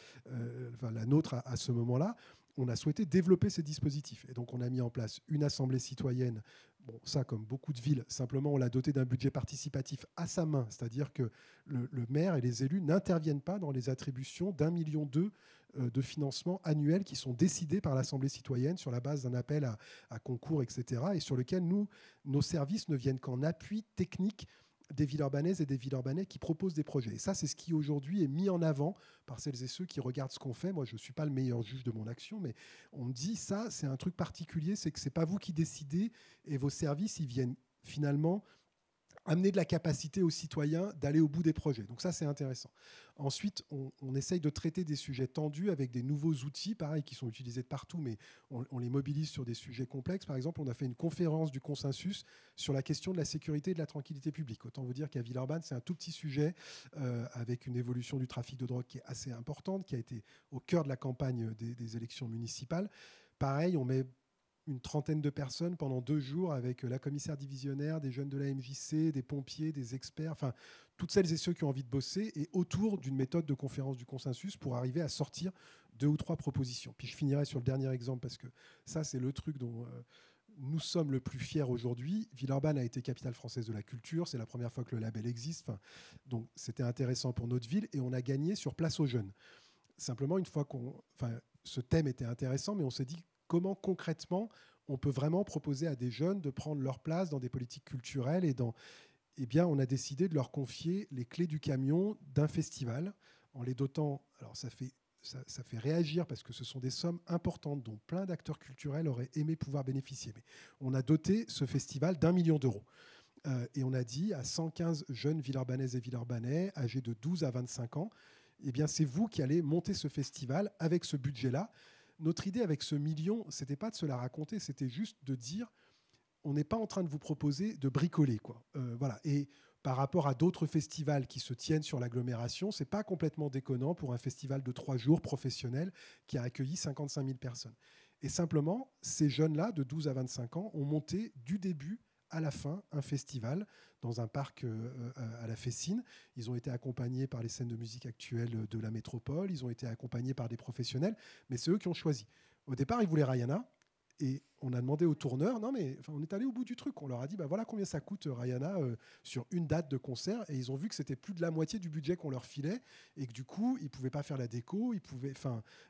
la nôtre à, ce moment-là, on a souhaité développer ces dispositifs. Et donc on a mis en place une assemblée citoyenne. Ça, comme beaucoup de villes, simplement on l'a doté d'un budget participatif à sa main, c'est-à-dire que le, le, maire et les élus n'interviennent pas dans les attributions d'un million d'euros euh, de financement annuels qui sont décidés par l'Assemblée citoyenne sur la base d'un appel à, concours, etc., et sur lequel nous, nos services ne viennent qu'en appui technique des villes urbanaises et des villes urbanais qui proposent des projets. Et ça, c'est ce qui aujourd'hui est mis en avant par celles et ceux qui regardent ce qu'on fait. Moi, je ne suis pas le meilleur juge de mon action, mais on me dit ça, c'est un truc particulier, c'est que ce n'est pas vous qui décidez et vos services, ils viennent finalement amener de la capacité aux citoyens d'aller au bout des projets. Donc ça, c'est intéressant. Ensuite, on, essaye de traiter des sujets tendus avec des nouveaux outils, pareil, qui sont utilisés de partout, mais on, les mobilise sur des sujets complexes. Par exemple, on a fait une conférence du consensus sur la question de la sécurité et de la tranquillité publique. Autant vous dire qu'à Villeurbanne, c'est un tout petit sujet euh, avec une évolution du trafic de drogue qui est assez importante, qui a été au cœur de la campagne des, des élections municipales. Pareil, on met une trentaine de personnes pendant deux jours avec la commissaire divisionnaire, des jeunes de la MJC, des pompiers, des experts, enfin toutes celles et ceux qui ont envie de bosser et autour d'une méthode de conférence du consensus pour arriver à sortir deux ou trois propositions. Puis je finirai sur le dernier exemple parce que ça c'est le truc dont euh, nous sommes le plus fiers aujourd'hui. Villeurbanne a été capitale française de la culture, c'est la première fois que le label existe, donc c'était intéressant pour notre ville et on a gagné sur place aux jeunes. Simplement une fois qu'on, enfin, ce thème était intéressant, mais on s'est dit comment concrètement on peut vraiment proposer à des jeunes de prendre leur place dans des politiques culturelles et dans eh bien, on a décidé de leur confier les clés du camion d'un festival en les dotant. Alors, ça fait, ça, fait réagir parce que ce sont des sommes importantes dont plein d'acteurs culturels auraient aimé pouvoir bénéficier. Mais on a doté ce festival d'un million d'euros. Euh, et on a dit à 115 jeunes Villeurbanaises et Villeurbanais âgés de 12 à 25 ans, eh c'est vous qui allez monter ce festival avec ce budget-là notre idée avec ce million, c'était pas de se la raconter, c'était juste de dire on n'est pas en train de vous proposer de bricoler. Quoi. Euh, voilà. Et par rapport à d'autres festivals qui se tiennent sur l'agglomération, c'est pas complètement déconnant pour un festival de trois jours professionnel qui a accueilli 55 000 personnes. Et simplement, ces jeunes-là, de 12 à 25 ans, ont monté du début à la fin un festival dans un parc euh, euh, à la Fessine. Ils ont été accompagnés par les scènes de musique actuelles de la métropole, ils ont été accompagnés par des professionnels, mais c'est eux qui ont choisi. Au départ, ils voulaient Rihanna, et on a demandé aux tourneurs, non mais on est allé au bout du truc. On leur a dit, bah voilà combien ça coûte euh, Rihanna euh, sur une date de concert, et ils ont vu que c'était plus de la moitié du budget qu'on leur filait, et que du coup ils pouvaient pas faire la déco, ils pouvaient,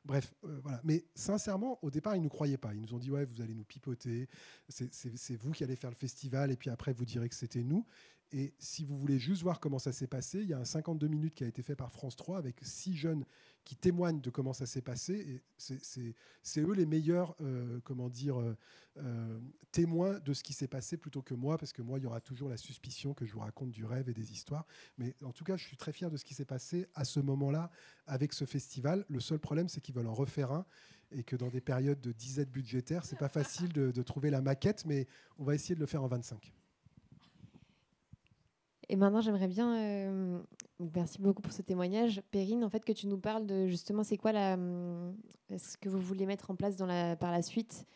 bref, euh, voilà. Mais sincèrement, au départ ils nous croyaient pas. Ils nous ont dit ouais vous allez nous pipoter, c'est vous qui allez faire le festival, et puis après vous direz que c'était nous. Et si vous voulez juste voir comment ça s'est passé, il y a un 52 minutes qui a été fait par France 3 avec six jeunes qui témoignent de comment ça s'est passé. Et c'est eux les meilleurs, euh, comment dire, euh, euh, témoins de ce qui s'est passé plutôt que moi, parce que moi, il y aura toujours la suspicion que je vous raconte du rêve et des histoires. Mais en tout cas, je suis très fier de ce qui s'est passé à ce moment-là avec ce festival. Le seul problème, c'est qu'ils veulent en refaire un et que dans des périodes de disette budgétaire, c'est pas facile de, de trouver la maquette, mais on va essayer de le faire en 25. Et maintenant, j'aimerais bien, euh, merci beaucoup pour ce témoignage, Perrine, en fait, que tu nous parles de justement, c'est quoi la, hum, ce que vous voulez mettre en place par la suite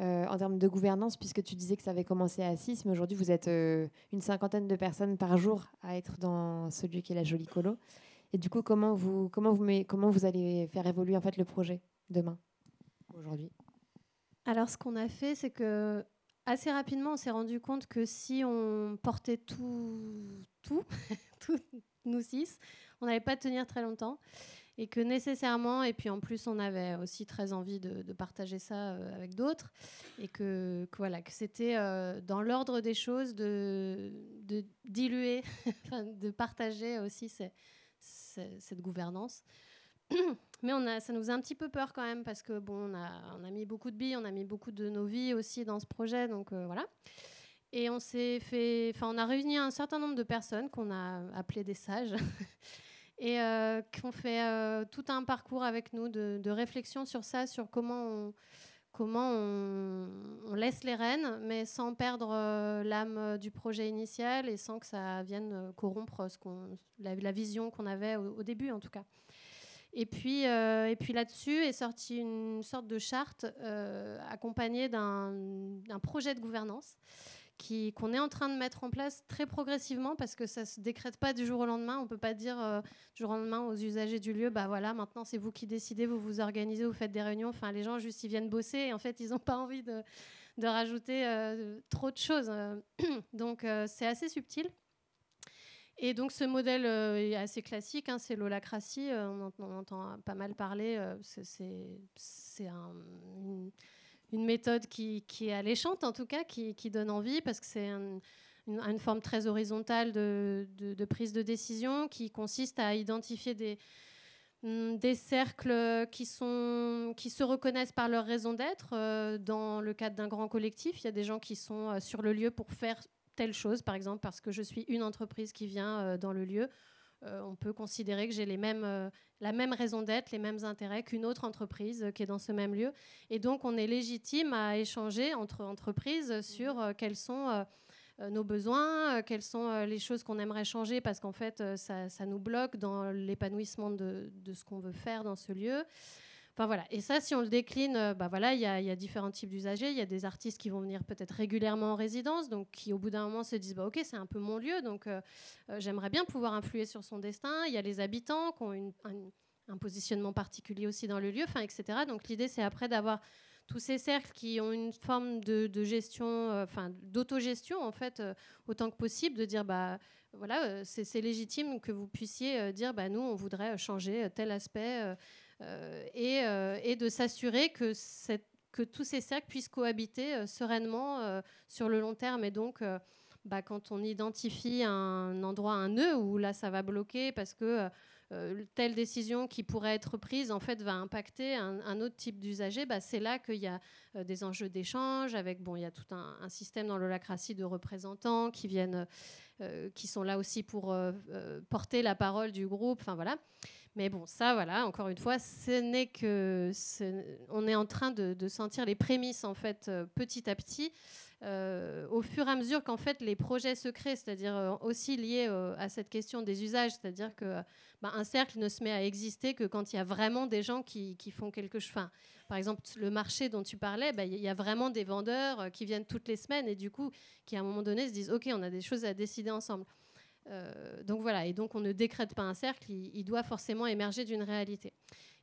euh, en termes de gouvernance, puisque tu disais que ça avait commencé à 6, mais aujourd'hui, vous êtes euh, une cinquantaine de personnes par jour à être dans ce lieu qui est la Jolie Colo. Et du coup, comment vous, comment vous, comment vous allez faire évoluer en fait le projet demain, aujourd'hui? Alors, ce qu'on a fait, c'est que assez rapidement, on s'est rendu compte que si on portait tout, tout, nous six, on n'allait pas tenir très longtemps. Et que nécessairement, et puis en plus, on avait aussi très envie de, partager ça euh, avec d'autres, et que, voilà, que c'était euh, dans l'ordre des choses de diluer, de partager aussi cette gouvernance. Mais ça nous a un petit peu peur quand même parce que bon, on a, mis beaucoup de billes, on a mis beaucoup de nos vies aussi dans ce projet, donc euh, voilà. Et on s'est fait, enfin, on a réuni un certain nombre de personnes qu'on a appelées des sages et euh, qui ont fait euh, tout un parcours avec nous de, réflexion sur ça, sur comment on, laisse les rênes, mais sans perdre l'âme du projet initial et sans que ça vienne corrompre la, vision qu'on avait au, début en tout cas. Et puis, euh, et puis là-dessus est sortie une sorte de charte euh, accompagnée d'un projet de gouvernance qu'on est en train de mettre en place très progressivement parce que ça ne se décrète pas du jour au lendemain. On ne peut pas dire euh, du jour au lendemain aux usagers du lieu, bah voilà, maintenant c'est vous qui décidez, vous vous organisez, vous faites des réunions. Enfin, les gens juste ils viennent bosser et en fait ils n'ont pas envie de, de rajouter trop de choses. Donc c'est assez subtil. Et donc ce modèle euh, est assez classique, hein, c'est l'holacratie, euh, on, entend pas mal parler, euh, c'est une, méthode qui, est alléchante en tout cas, qui, donne envie parce que c'est une, forme très horizontale de, prise de décision qui consiste à identifier des, mm, des cercles qui se reconnaissent par leur raison d'être. dans le cadre d'un grand collectif, il y a des gens qui sont sur le lieu pour faire telle chose, par exemple, parce que je suis une entreprise qui vient euh, dans le lieu. Euh, on peut considérer que j'ai les mêmes, euh, la même raison d'être, les mêmes intérêts qu'une autre entreprise qui est dans ce même lieu. Et donc, on est légitime à échanger entre entreprises sur quels sont nos besoins, quelles sont les choses qu'on aimerait changer, parce qu'en fait, ça, nous bloque dans l'épanouissement de, de, ce qu'on veut faire dans ce lieu voilà. Et ça, si on le décline, euh, bah voilà, il y, a différents types d'usagers. Il y a des artistes qui vont venir peut-être régulièrement en résidence, donc qui au bout d'un moment se disent bah ok, c'est un peu mon lieu, donc euh, euh, j'aimerais bien pouvoir influer sur son destin. Il y a les habitants qui ont un, positionnement particulier aussi dans le lieu, enfin etc. Donc l'idée c'est après d'avoir tous ces cercles qui ont une forme de, gestion, enfin d'autogestion en fait, autant que possible, de dire bah voilà, c'est légitime que vous puissiez dire bah nous on voudrait changer tel aspect euh, euh, et, de s'assurer que, tous ces cercles puissent cohabiter euh, sereinement sur le long terme. Et donc, bah, quand on identifie un endroit, un nœud, où là, ça va bloquer parce que telle décision qui pourrait être prise, en fait, va impacter un, autre type d'usager, bah, c'est là qu'il y a des enjeux d'échange. Avec, bon, il y a tout un, système dans l'holacratie de représentants qui viennent, qui sont là aussi pour porter la parole du groupe. Enfin, voilà. Mais bon, ça, voilà, encore une fois, on est en train de, sentir les prémices, en fait, euh, petit à petit, euh, au fur et à mesure qu'en fait, les projets se créent, c'est-à-dire euh, aussi liés à cette question des usages, c'est-à-dire que bah, un cercle ne se met à exister que quand il y a vraiment des gens qui, font quelque chose. Par exemple, le marché dont tu parlais, bah, il y a vraiment des vendeurs qui viennent toutes les semaines et du coup, qui à un moment donné se disent OK, on a des choses à décider ensemble. Euh, donc voilà, et donc on ne décrète pas un cercle, il, doit forcément émerger d'une réalité.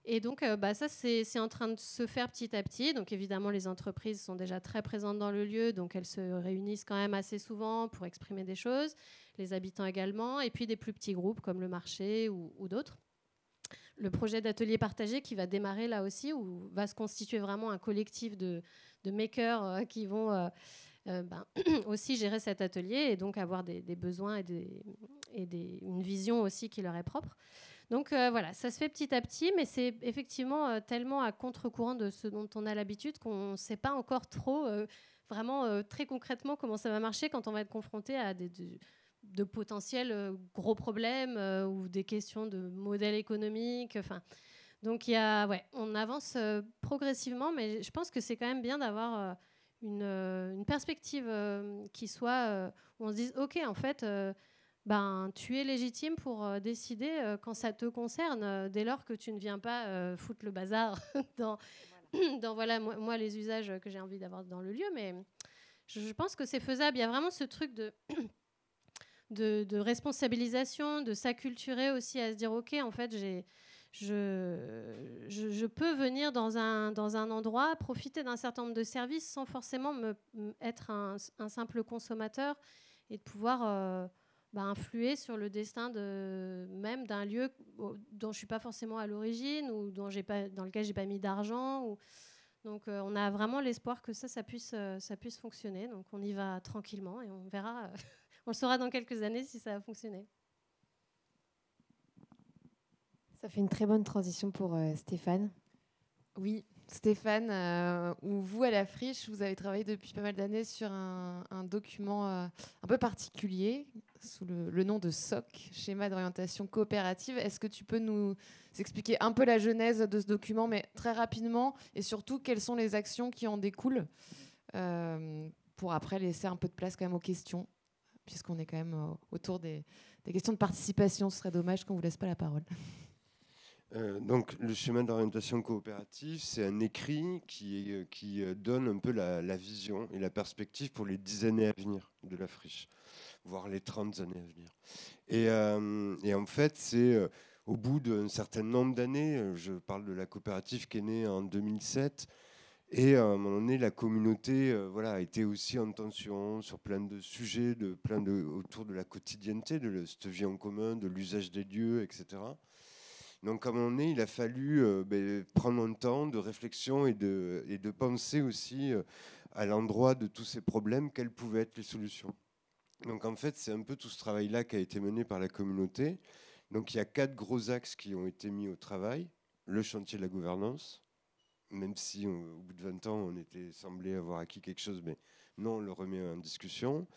Et donc euh, bah, ça, c'est en train de se faire petit à petit. Donc évidemment, les entreprises sont déjà très présentes dans le lieu, donc elles se réunissent quand même assez souvent pour exprimer des choses, les habitants également, et puis des plus petits groupes comme le marché ou, d'autres. Le projet d'atelier partagé qui va démarrer là aussi, où va se constituer vraiment un collectif de, makers euh, qui vont... Euh, ben, aussi gérer cet atelier et donc avoir des, besoins et, une vision aussi qui leur est propre. Donc euh, voilà, ça se fait petit à petit, mais c'est effectivement euh, tellement à contre-courant de ce dont on a l'habitude qu'on ne sait pas encore trop, vraiment très concrètement, comment ça va marcher quand on va être confronté à des, de, potentiels gros problèmes ou des questions de modèle économique. Enfin, donc y a, ouais, on avance progressivement, mais je pense que c'est quand même bien d'avoir euh, une, perspective euh, qui soit euh, où on se dise ok en fait ben, tu es légitime pour euh, décider euh, quand ça te concerne, euh, dès lors que tu ne viens pas foutre le bazar dans, dans voilà, moi, moi, les usages que j'ai envie d'avoir dans le lieu. Mais je, je pense que c'est faisable. Il y a vraiment ce truc de, de, de responsabilisation, de s'acculturer aussi à se dire, OK, en fait, j'ai... Je, peux venir dans un, dans un endroit, profiter d'un certain nombre de services sans forcément me, être un, simple consommateur et de pouvoir euh, bah, influer sur le destin de, même d'un lieu dont je ne suis pas forcément à l'origine ou dont pas, dans lequel je n'ai pas mis d'argent. Donc euh, on a vraiment l'espoir que ça, ça puisse, euh, ça puisse fonctionner. Donc on y va tranquillement et on verra, on le saura dans quelques années si ça a fonctionné. Ça fait une très bonne transition pour euh, Stéphane. Oui, Stéphane, euh, vous, à la friche, vous avez travaillé depuis pas mal d'années sur un, document euh, un peu particulier sous le, nom de SOC, schéma d'orientation coopérative. Est-ce que tu peux nous expliquer un peu la genèse de ce document, mais très rapidement, et surtout quelles sont les actions qui en découlent, pour après laisser un peu de place quand même aux questions, puisqu'on est quand même autour des, des questions de participation. Ce serait dommage qu'on vous laisse pas la parole. Euh, donc, le schéma d'orientation coopérative, c'est un écrit qui, qui euh, donne un peu la, vision et la perspective pour les 10 années à venir de la friche, voire les 30 années à venir. Et, euh, en fait, c'est euh, au bout d'un certain nombre d'années, euh, je parle de la coopérative qui est née en 2007, et à un moment donné, la communauté euh, voilà, a été aussi en tension sur plein de sujets, de, plein de, autour de la quotidienneté, de cette vie en commun, de l'usage des lieux, etc. Donc, un moment donné, il a fallu euh, ben, prendre un temps de réflexion et de, penser aussi euh, à l'endroit de tous ces problèmes, quelles pouvaient être les solutions. Donc, en fait, c'est un peu tout ce travail-là qui a été mené par la communauté. Donc, il y a quatre gros axes qui ont été mis au travail. Le chantier de la gouvernance, même si on- au bout de 20 ans, on était semblé avoir acquis quelque chose, mais non, on le remet en discussion.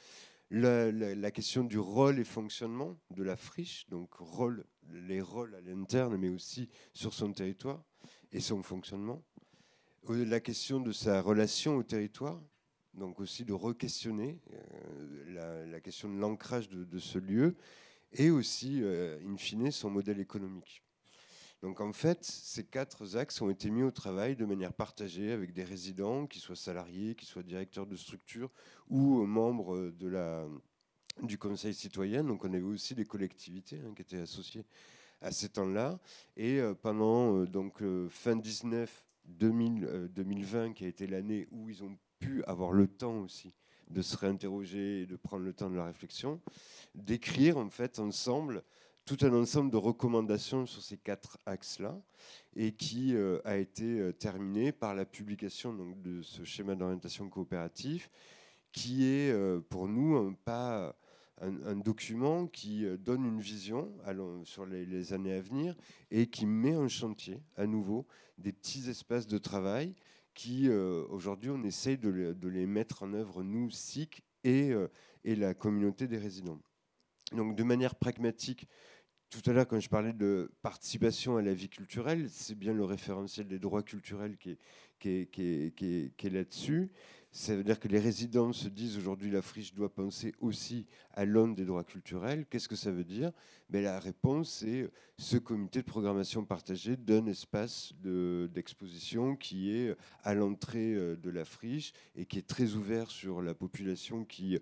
La question du rôle et fonctionnement de la friche, donc rôle, les rôles à l'interne, mais aussi sur son territoire et son fonctionnement. Euh, La question de sa relation au territoire, donc aussi de re-questionner euh, la, question de l'ancrage de, ce lieu et aussi, euh, in fine, son modèle économique. Donc en fait, ces quatre axes ont été mis au travail de manière partagée avec des résidents, qui soient salariés, qui soient directeurs de structure ou membres de la, du conseil citoyen. Donc on avait aussi des collectivités hein, qui étaient associées à ces temps-là. Et euh, pendant euh, donc, euh, fin 19, 2000, euh, 2020, qui a été l'année où ils ont pu avoir le temps aussi de se réinterroger et de prendre le temps de la réflexion, d'écrire en fait ensemble tout un ensemble de recommandations sur ces quatre axes-là, et qui a été terminé par la publication donc, de ce schéma d'orientation coopératif, qui est pour nous un pas un, document qui euh, donne une vision sur les, années à venir et qui met en chantier à nouveau des petits espaces de travail qui euh, aujourd'hui on essaye de les, mettre en œuvre nous SIC et, euh, et la communauté des résidents. Donc de manière pragmatique, tout à l'heure, quand je parlais de participation à la vie culturelle, c'est bien le référentiel des droits culturels qui est là-dessus. Ça veut dire que les résidents se disent aujourd'hui la friche doit penser aussi à l'aune des droits culturels. Qu'est-ce que ça veut dire? Ben, La réponse, c'est ce comité de programmation partagée d'un espace de- d'exposition qui est à l'entrée euh, de la friche et qui est très ouvert sur la population qui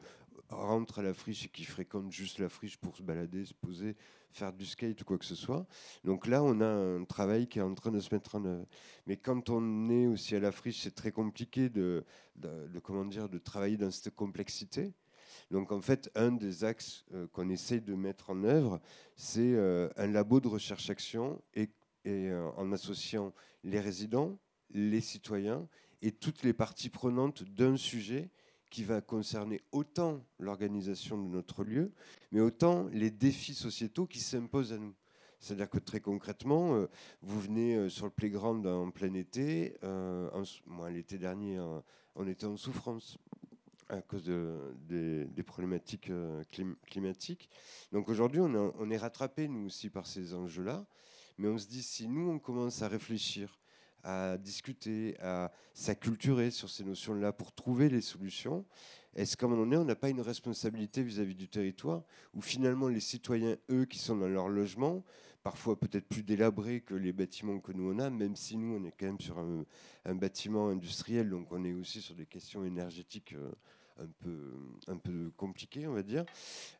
rentre à la friche et qui fréquente juste la friche pour se balader, se poser, faire du skate ou quoi que ce soit. Donc là, on a un travail qui est en train de se mettre en œuvre. Mais quand on est aussi à la friche, c'est très compliqué de, de, comment dire, de travailler dans cette complexité. Donc en fait, un des axes euh, qu'on essaye de mettre en œuvre, c'est euh, un labo de recherche-action et, et euh, en associant les résidents, les citoyens et toutes les parties prenantes d'un sujet qui va concerner autant l'organisation de notre lieu, mais autant les défis sociétaux qui s'imposent à nous. C'est-à-dire que très concrètement, euh, vous venez euh, sur le playground en plein été. euh, moi, l'été dernier, on était en souffrance à cause de- des, problématiques euh, clim- climatiques. Donc aujourd'hui, on, on est rattrapé, nous aussi, par ces enjeux-là. Mais on se dit, si nous, on commence à réfléchir à discuter, à s'acculturer sur ces notions-là pour trouver les solutions. Est-ce qu'à un moment donné, on n'a pas une responsabilité vis-à-vis du territoire où finalement les citoyens, eux, qui sont dans leur logement, parfois peut-être plus délabrés que les bâtiments que nous on a, même si nous on est quand même sur un, bâtiment industriel, donc on est aussi sur des questions énergétiques euh, un peu, un peu compliquées, on va dire.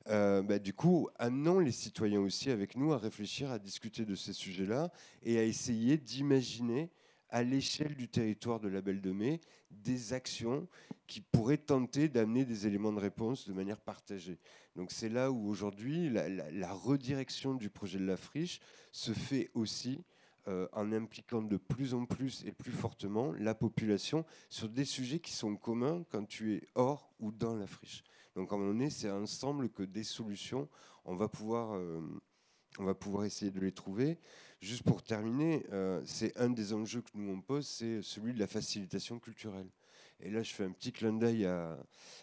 Euh, bah, du coup, amenons les citoyens aussi avec nous à réfléchir, à discuter de ces sujets-là et à essayer d'imaginer à l'échelle du territoire de la Belle de Mai des actions qui pourraient tenter d'amener des éléments de réponse de manière partagée. Donc c'est là où aujourd'hui la, redirection du projet de la friche se fait aussi euh, en impliquant de plus en plus et plus fortement la population sur des sujets qui sont communs quand tu es hors ou dans la friche. Donc à un moment donné, c'est ensemble que des solutions, on va pouvoir... Euh, on va pouvoir essayer de les trouver. Juste pour terminer, euh, c'est un des enjeux que nous on pose, c'est celui de la facilitation culturelle. Et là, je fais un petit clin d'œil à,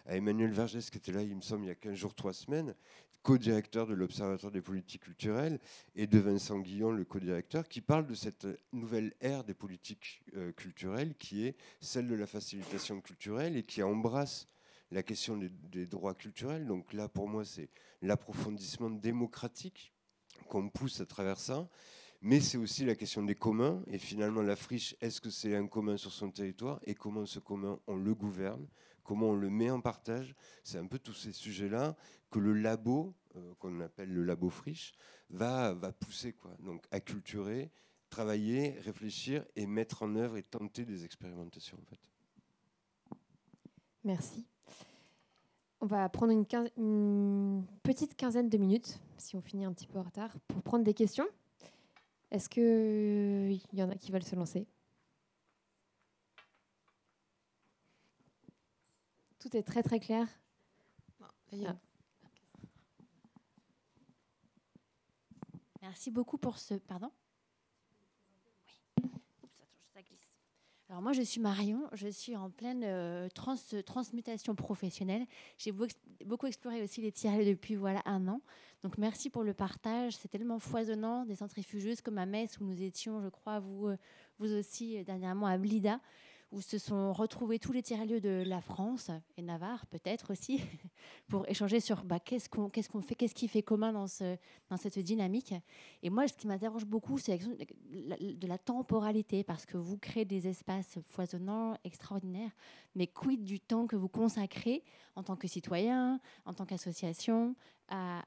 Emmanuel Vergès, qui était là, il me semble, il y a 15 jours, 3 semaines, co-directeur de l'Observatoire des politiques culturelles, et de Vincent Guillon, le co-directeur, qui parle de cette nouvelle ère des politiques euh, culturelles, qui est celle de la facilitation culturelle et qui embrasse la question des, des droits culturels. Donc là, pour moi, c'est l'approfondissement démocratique qu'on pousse à travers ça. Mais c'est aussi la question des communs. Et finalement, la friche, est-ce que c'est un commun sur son territoire Et comment ce commun, on le gouverne Comment on le met en partage? C'est un peu tous ces sujets-là que le labo, euh, qu'on appelle le labo friche, va, va pousser. Quoi. Donc, acculturer, travailler, réfléchir et mettre en œuvre et tenter des expérimentations. En fait. Merci. On va prendre une, petite quinzaine de minutes, si on finit un petit peu en retard, pour prendre des questions. Est-ce qu'il y en a qui veulent se lancer? Tout est très très clair? Ah. Merci beaucoup pour ce. Pardon? Alors moi, je suis Marion, je suis en pleine euh, transmutation professionnelle. J'ai beaucoup exploré aussi les tiers depuis voilà un an. Donc merci pour le partage. C'est tellement foisonnant, des centrifugeuses comme à Metz où nous étions, je crois, vous, euh, vous aussi euh, dernièrement à Blida où se sont retrouvés tous les tiers-lieux de la France et Navarre peut-être aussi, pour échanger sur bah, qu'est-ce qu'on fait, qu'est-ce qui fait commun dans, ce, dans cette dynamique. Et moi, ce qui m'interroge beaucoup, c'est de la temporalité, parce que vous créez des espaces foisonnants, extraordinaires, mais quid du temps que vous consacrez en tant que citoyen, en tant qu'association, à,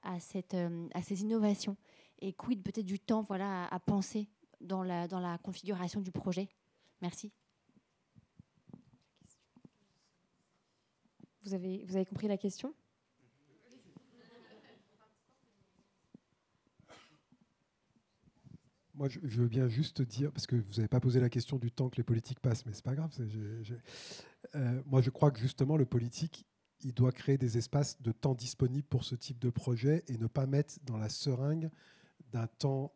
euh, ces innovations? Et quid peut-être du temps voilà, à, penser dans la configuration du projet? Merci. Vous avez, compris la question? Moi, je, veux bien juste dire, parce que vous n'avez pas posé la question du temps que les politiques passent, mais c'est pas grave. Euh, moi, je crois que justement, le politique, il doit créer des espaces de temps disponibles pour ce type de projet et ne pas mettre dans la seringue d'un temps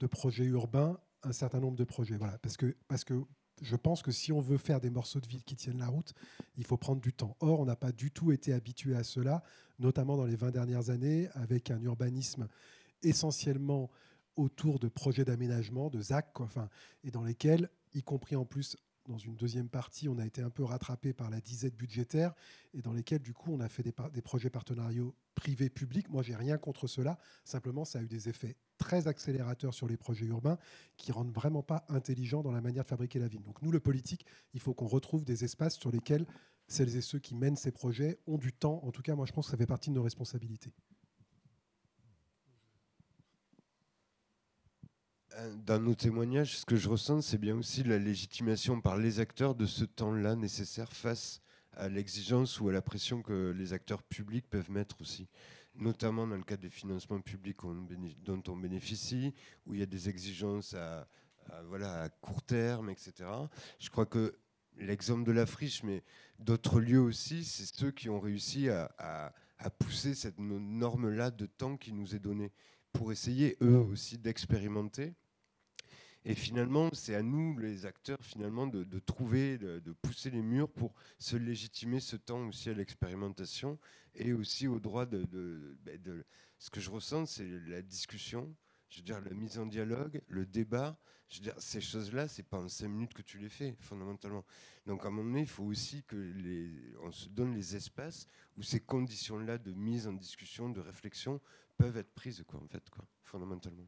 de projet urbain un certain nombre de projets. Voilà, parce que, parce que je pense que si on veut faire des morceaux de ville qui tiennent la route, il faut prendre du temps. Or, on n'a pas du tout été habitué à cela, notamment dans les 20 dernières années, avec un urbanisme essentiellement autour de projets d'aménagement, de ZAC, et dans lesquels, y compris en plus dans une deuxième partie, on a été un peu rattrapé par la disette budgétaire et dans lesquels, du coup, on a fait des, projets partenariaux privés-publics. Moi, j'ai rien contre cela. Simplement, ça a eu des effets très accélérateurs sur les projets urbains qui rendent vraiment pas intelligents dans la manière de fabriquer la ville. Donc, nous, le politique, il faut qu'on retrouve des espaces sur lesquels celles et ceux qui mènent ces projets ont du temps. En tout cas, moi, je pense que ça fait partie de nos responsabilités. Dans nos témoignages, ce que je ressens, c'est bien aussi la légitimation par les acteurs de ce temps-là nécessaire face à l'exigence ou à la pression que les acteurs publics peuvent mettre aussi, notamment dans le cadre des financements publics dont on bénéficie, où il y a des exigences à, voilà, à court terme, etc. Je crois que l'exemple de la friche, mais d'autres lieux aussi, c'est ceux qui ont réussi à, à pousser cette norme-là de temps qui nous est donnée pour essayer eux aussi d'expérimenter. Et finalement, c'est à nous, les acteurs, finalement, de, trouver, de, pousser les murs pour se légitimer ce temps aussi à l'expérimentation et aussi au droit de, ben, de, Ce que je ressens, c'est la discussion, Je veux dire, la mise en dialogue, le débat, je veux dire, ces choses-là, c'est pas en cinq minutes que tu les fais, fondamentalement. Donc, à un moment donné, il faut aussi que les, on se donne les espaces où ces conditions-là de mise en discussion, de réflexion, peuvent être prises, quoi, en fait, quoi, fondamentalement.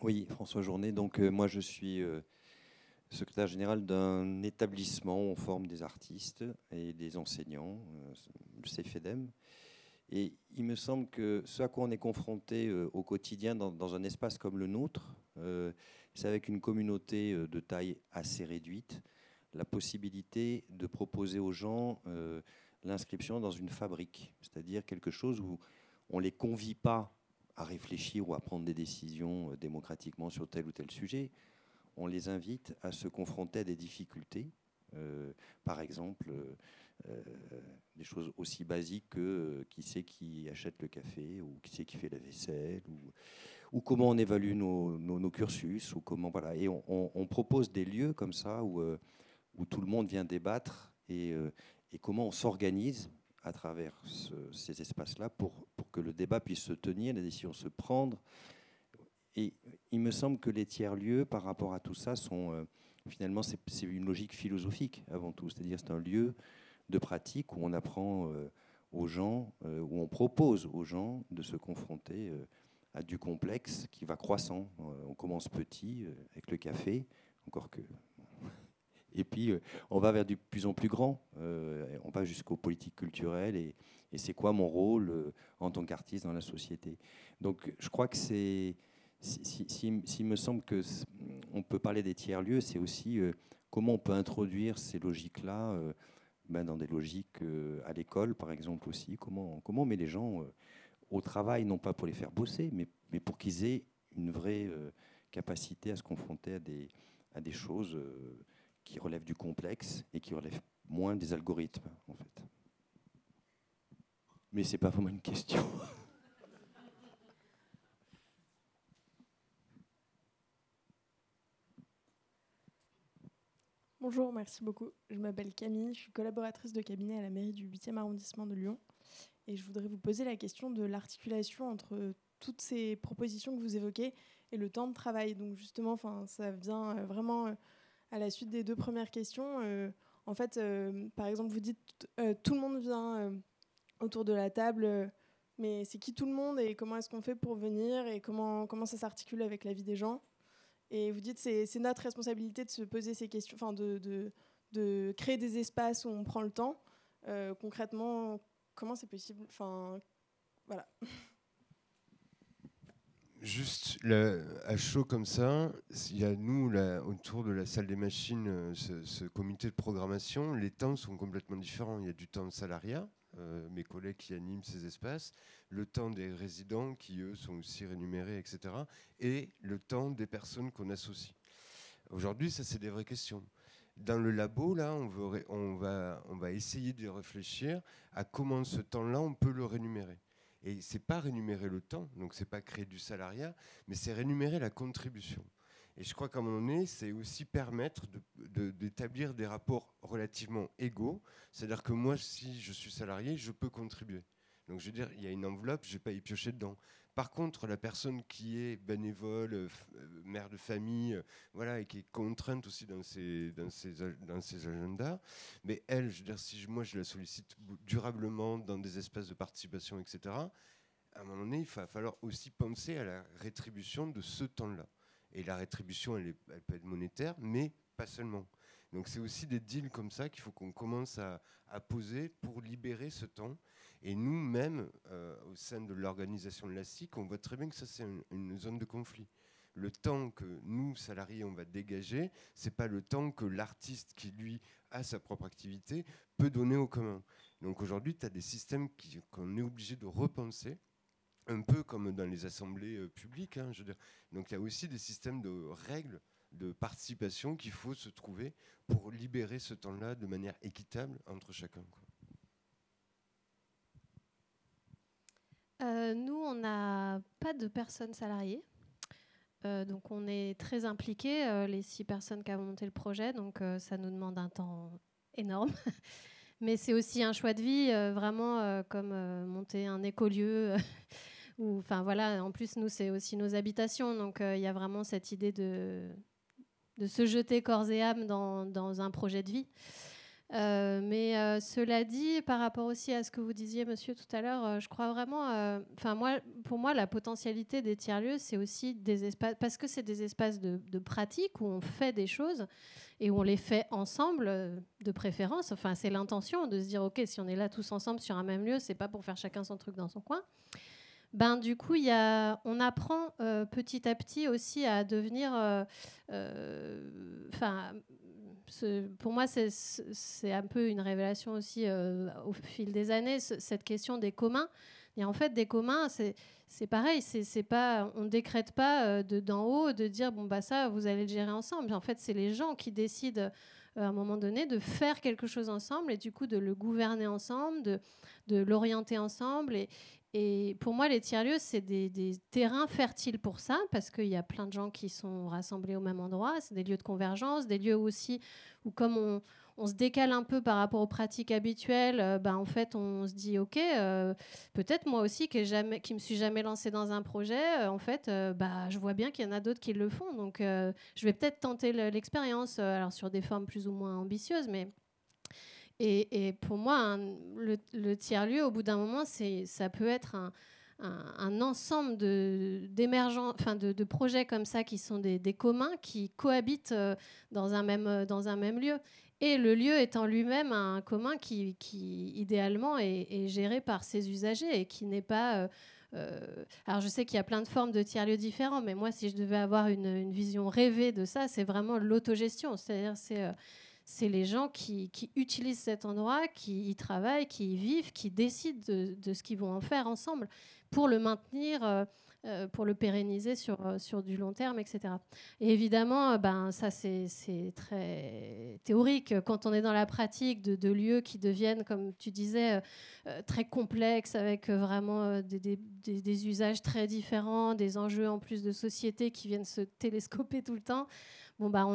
Oui, François Journet. Donc, euh, moi, je suis euh, secrétaire général d'un établissement où on forme des artistes et des enseignants, euh, le CFEDEM. Et il me semble que ce à quoi on est confronté au quotidien dans, un espace comme le nôtre, c'est avec une communauté de taille assez réduite, la possibilité de proposer aux gens l'inscription dans une fabrique, c'est-à-dire quelque chose où on ne les convie pas à réfléchir ou à prendre des décisions euh, démocratiquement sur tel ou tel sujet. On les invite à se confronter à des difficultés, euh, par exemple euh, des choses aussi basiques que qui c'est qui achète le café ou qui c'est qui fait la vaisselle ou, comment on évalue nos, cursus ou comment voilà et on, propose des lieux comme ça où, tout le monde vient débattre et comment on s'organise à travers ces espaces-là pour, pour, que le débat puisse se tenir, les décisions se prendre. Et il me semble que les tiers-lieux, par rapport à tout ça, sont euh, finalement, c'est une logique philosophique avant tout. C'est-à-dire, c'est un lieu de pratique où on apprend euh, aux gens, euh, où on propose aux gens de se confronter à du complexe qui va croissant. on commence petit avec le café, encore que et puis, euh, on va vers du plus en plus grand. Euh, on va jusqu'aux politiques culturelles et, c'est quoi mon rôle euh, en tant qu'artiste dans la société. Donc, je crois que c'est. S'il si, me semble que on peut parler des tiers-lieux, c'est aussi comment on peut introduire ces logiques-là ben, dans des logiques à l'école, par exemple, aussi. Comment, comment on met les gens au travail, non pas pour les faire bosser, mais, pour qu'ils aient une vraie capacité à se confronter à des choses qui relève du complexe et qui relève moins des algorithmes, en fait. Mais c'est pas vraiment une question. Bonjour, merci beaucoup. Je m'appelle Camille, je suis collaboratrice de cabinet à la mairie du 8e arrondissement de Lyon. Et je voudrais vous poser la question de l'articulation entre toutes ces propositions que vous évoquez et le temps de travail. Donc justement, ça vient vraiment euh, à la suite des deux premières questions, euh, en fait, euh, par exemple, vous dites euh, tout le monde vient autour de la table, mais c'est qui tout le monde et comment est-ce qu'on fait pour venir et comment, comment ça s'articule avec la vie des gens? Et vous dites c'est notre responsabilité de se poser ces questions, enfin de, de, de, créer des espaces où on prend le temps. concrètement, comment c'est possible? Enfin, voilà. Juste à chaud comme ça, il y a nous, autour de la salle des machines, euh, ce, comité de programmation, les temps sont complètement différents. Il y a du temps de salariat, euh, mes collègues qui animent ces espaces, le temps des résidents qui, eux, sont aussi rémunérés, etc. Et le temps des personnes qu'on associe. Aujourd'hui, ça, c'est des vraies questions. Dans le labo, là, on, va, on va essayer de réfléchir à comment ce temps-là, on peut le rémunérer. Et c'est pas rémunérer le temps, donc c'est pas créer du salariat, mais c'est rémunérer la contribution. Et je crois qu'à un moment donné, c'est aussi permettre d'établir des rapports relativement égaux. C'est-à-dire que moi, si je suis salarié, je peux contribuer. Donc je veux dire, il y a une enveloppe, je ne vais pas y piocher dedans. Par contre, la personne qui est bénévole, euh, euh, mère de famille, euh, voilà, et qui est contrainte aussi dans ses, agendas, mais elle, je si moi je la sollicite durablement dans des espaces de participation, etc., à un moment donné, il va falloir aussi penser à la rétribution de ce temps-là. Et la rétribution, elle, peut être monétaire, mais pas seulement. Donc c'est aussi des deals comme ça qu'il faut qu'on commence à, poser pour libérer ce temps et nous-mêmes, euh, au sein de l'organisation de la on voit très bien que ça, c'est une, zone de conflit. Le temps que nous, salariés, on va dégager, c'est pas le temps que l'artiste qui, lui, a sa propre activité, peut donner au commun. Donc aujourd'hui, tu as des systèmes qu'on est obligé de repenser un peu comme dans les assemblées euh, publiques. Hein. Donc il y a aussi des systèmes de règles de participation qu'il faut se trouver pour libérer ce temps-là de manière équitable entre chacun. Euh, nous, on n'a pas de personnes salariées. Euh, donc on est très impliqués, euh, les six personnes qui ont monté le projet, donc ça nous demande un temps énorme. Mais c'est aussi un choix de vie, vraiment comme monter un écolieu. enfin voilà, en plus, nous, c'est aussi nos habitations. Donc il y a vraiment cette idée de, se jeter corps et âme dans un projet de vie. Euh, mais euh, cela dit, par rapport aussi à ce que vous disiez, monsieur, tout à l'heure, euh, je crois vraiment. Enfin, moi, pour moi, la potentialité des tiers-lieux, c'est aussi des espaces. Parce que c'est des espaces de, de, pratique où on fait des choses et où on les fait ensemble, de préférence. Enfin, c'est l'intention de se dire, OK, si on est là tous ensemble sur un même lieu, c'est pas pour faire chacun son truc dans son coin. Ben, du coup, y a, on apprend petit à petit aussi à devenir. Enfin pour moi, c'est un peu une révélation aussi euh, au fil des années, cette question des communs. Et en fait, des communs, c'est pareil, c'est pas, on ne décrète pas euh, d'en haut de dire bon bah ça, vous allez le gérer ensemble. En fait, c'est les gens qui décident euh, à un moment donné de faire quelque chose ensemble et du coup de le gouverner ensemble, de, de l'orienter ensemble. Et, et pour moi, les tiers-lieux, c'est des, terrains fertiles pour ça, parce qu'il y a plein de gens qui sont rassemblés au même endroit. C'est des lieux de convergence, des lieux aussi où, comme on, se décale un peu par rapport aux pratiques habituelles, euh, ben, en fait, on se dit, OK, euh, peut-être moi aussi, qui ne me suis jamais lancé dans un projet, euh, en fait, bah, je vois bien qu'il y en a d'autres qui le font. Donc, je vais peut-être tenter l'expérience, alors sur des formes plus ou moins ambitieuses, mais et, pour moi, le, tiers-lieu, au bout d'un moment, ça peut être un, ensemble de, enfin de, de, projets comme ça qui sont des, communs, qui cohabitent euh, dans un, même, euh, dans un même lieu. Et le lieu étant lui-même un commun qui, idéalement, est, géré par ses usagers et qui n'est pas... Euh, alors je sais qu'il y a plein de formes de tiers-lieux différents, mais moi, si je devais avoir une, une vision rêvée de ça, c'est vraiment l'autogestion. C'est-à-dire, c'est c'est les gens qui, utilisent cet endroit, qui y travaillent, qui y vivent, qui décident de, ce qu'ils vont en faire ensemble pour le maintenir, euh, euh, pour le pérenniser sur, euh, du long terme, etc. Et évidemment, ben, ça c'est très théorique. Quand on est dans la pratique de, lieux qui deviennent, comme tu disais, très complexes, avec vraiment des, des, usages très différents, des enjeux en plus de société qui viennent se télescoper tout le temps bon, bah,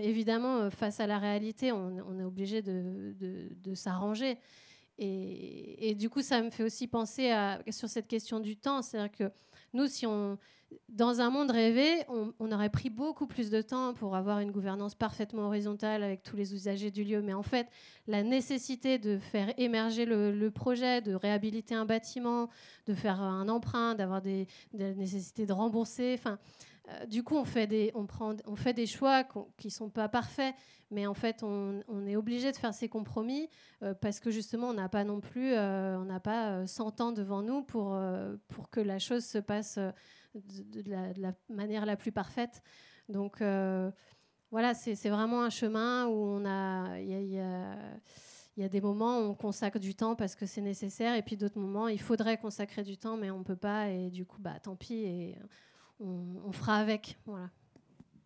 évidemment, euh, face à la réalité, on, est obligé de, s'arranger. Et, du coup, ça me fait aussi penser à, sur cette question du temps. C'est-à-dire que nous, si on, dans un monde rêvé, on, aurait pris beaucoup plus de temps pour avoir une gouvernance parfaitement horizontale avec tous les usagers du lieu. Mais en fait, la nécessité de faire émerger le, projet, de réhabiliter un bâtiment, de faire un emprunt, d'avoir des, des nécessités de rembourser, enfin, euh, du coup, on fait des, on prend, on fait des choix qui ne sont pas parfaits, mais en fait, on, est obligé de faire ces compromis euh, parce que justement, on n'a pas non plus, euh, on n'a pas 100 ans devant nous pour, pour que la chose se passe de, la, manière la plus parfaite. Donc, voilà, c'est vraiment un chemin où on a. Il y a, des moments où on consacre du temps parce que c'est nécessaire, et puis d'autres moments, il faudrait consacrer du temps, mais on ne peut pas, et du coup, bah, tant pis. Et, on, fera avec. Voilà.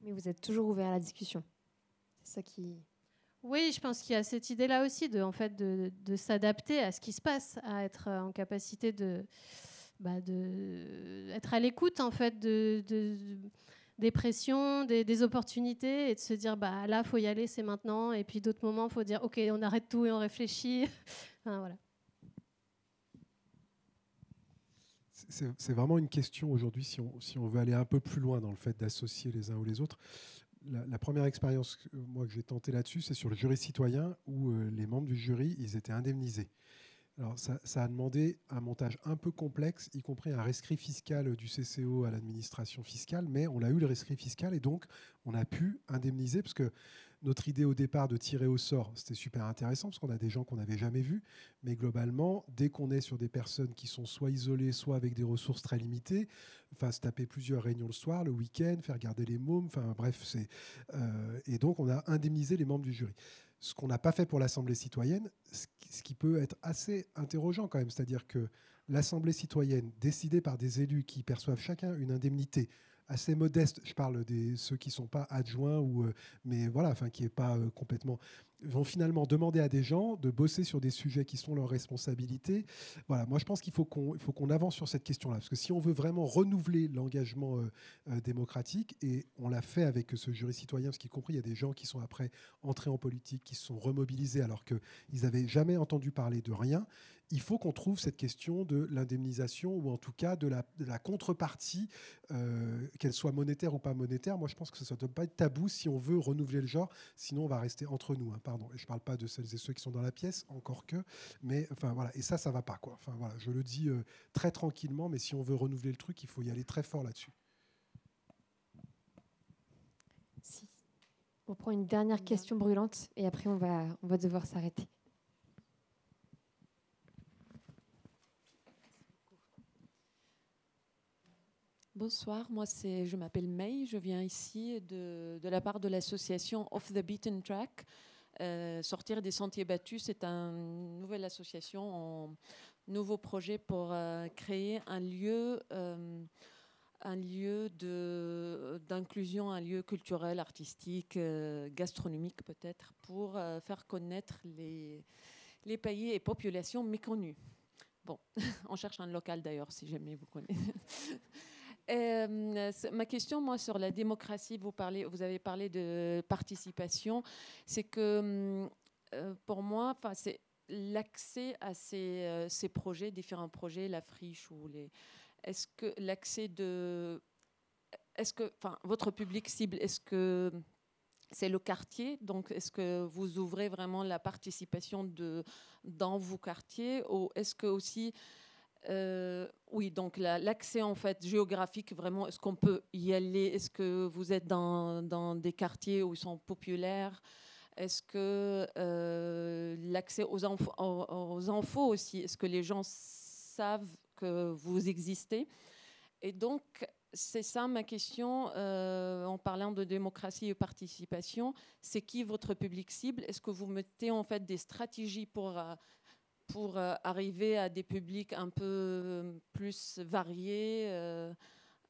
Mais vous êtes toujours ouvert à la discussion. C'est ça qui. Oui, je pense qu'il y a cette idée-là aussi de, en fait, de, s'adapter à ce qui se passe, à être en capacité de, bah de être à l'écoute en fait de, des pressions, des, opportunités et de se dire bah là faut y aller, c'est maintenant. Et puis d'autres moments, faut dire ok, on arrête tout et on réfléchit. voilà. C'est vraiment une question aujourd'hui, si on, veut aller un peu plus loin dans le fait d'associer les uns ou les autres. La, première expérience que, moi, que j'ai tenté là-dessus, c'est sur le jury citoyen, où euh, les membres du jury, ils étaient indemnisés. Alors, ça, ça, a demandé un montage un peu complexe, y compris un rescrit fiscal du CCO à l'administration fiscale, mais on a eu le rescrit fiscal et donc on a pu indemniser, parce que notre idée au départ de tirer au sort, c'était super intéressant parce qu'on a des gens qu'on n'avait jamais vus. Mais globalement, dès qu'on est sur des personnes qui sont soit isolées, soit avec des ressources très limitées, enfin, se taper plusieurs réunions le soir, le week-end, faire garder les mômes, enfin bref, c'est. Euh, et donc, on a indemnisé les membres du jury. Ce qu'on n'a pas fait pour l'Assemblée citoyenne, ce qui peut être assez interrogeant quand même, c'est-à-dire que l'Assemblée citoyenne, décidée par des élus qui perçoivent chacun une indemnité assez modestes, je parle des ceux qui sont pas adjoints ou mais voilà, enfin qui est pas complètement vont finalement demander à des gens de bosser sur des sujets qui sont leurs responsabilités. Voilà, moi je pense qu'il faut qu'on faut qu'on avance sur cette question-là, parce que si on veut vraiment renouveler l'engagement euh, euh, démocratique, et on l'a fait avec ce jury citoyen, parce qu'il compris, il y a des gens qui sont après entrés en politique, qui se sont remobilisés alors qu'ils n'avaient jamais entendu parler de rien, il faut qu'on trouve cette question de l'indemnisation ou en tout cas de la, contrepartie, euh, qu'elle soit monétaire ou pas monétaire. Moi, je pense que ça ne doit pas être tabou si on veut renouveler le genre, sinon on va rester entre nous. Hein, pardon. Et je ne parle pas de celles et ceux qui sont dans la pièce, encore que, mais enfin voilà. Et ça, ça va pas quoi. Enfin voilà, je le dis euh, très tranquillement, mais si on veut renouveler le truc, il faut y aller très fort là-dessus. On prend une dernière question brûlante et après on va, on va devoir s'arrêter. Bonsoir, moi c'est, je m'appelle May, je viens ici de, de la part de l'association Off the Beaten Track. Euh, sortir des sentiers battus, c'est une nouvelle association, un nouveau projet pour euh, créer un lieu, euh, un lieu de, d'inclusion, un lieu culturel, artistique, gastronomique peut-être, pour faire connaître les, les pays et populations méconnues. Bon, on cherche un local d'ailleurs, si jamais vous connaissez. Euh, ma question, moi, sur la démocratie, vous, avez parlé de participation, c'est que hum, euh, pour moi, c'est l'accès à ces, euh, ces, projets, différents projets, la friche ou les. Est-ce que l'accès de. Est-ce que. Enfin, votre public cible, est-ce que c'est le quartier? Donc, est-ce que vous ouvrez vraiment la participation dans vos quartiers? Ou est-ce que aussi euh, oui, donc l'accès en fait géographique, vraiment, est-ce qu'on peut y aller? Est-ce que vous êtes dans, des quartiers où ils sont populaires? Est-ce que euh, l'accès aux, infos aussi, est-ce que les gens savent que vous existez? Et donc, c'est ça ma question euh, en parlant de démocratie et participation. C'est qui votre public cible? Est-ce que vous mettez en fait des stratégies pour pour euh, arriver à des publics un peu euh, plus variés, euh,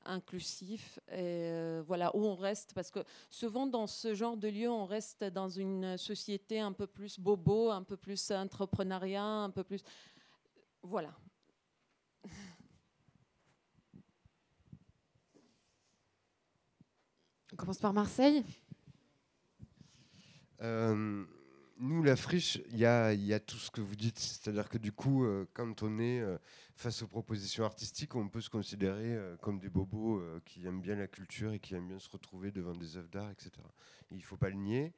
inclusifs, et voilà, où on reste, parce que souvent dans ce genre de lieu, on reste dans une société un peu plus bobo, un peu plus entrepreneuriat, un peu plus... Voilà. On commence par Marseille nous, la friche, il y a, tout ce que vous dites. C'est-à-dire que du coup, euh, quand on est euh, face aux propositions artistiques, on peut se considérer euh, comme des bobos qui aiment bien la culture et qui aiment bien se retrouver devant des œuvres d'art, etc. il ne faut pas le nier.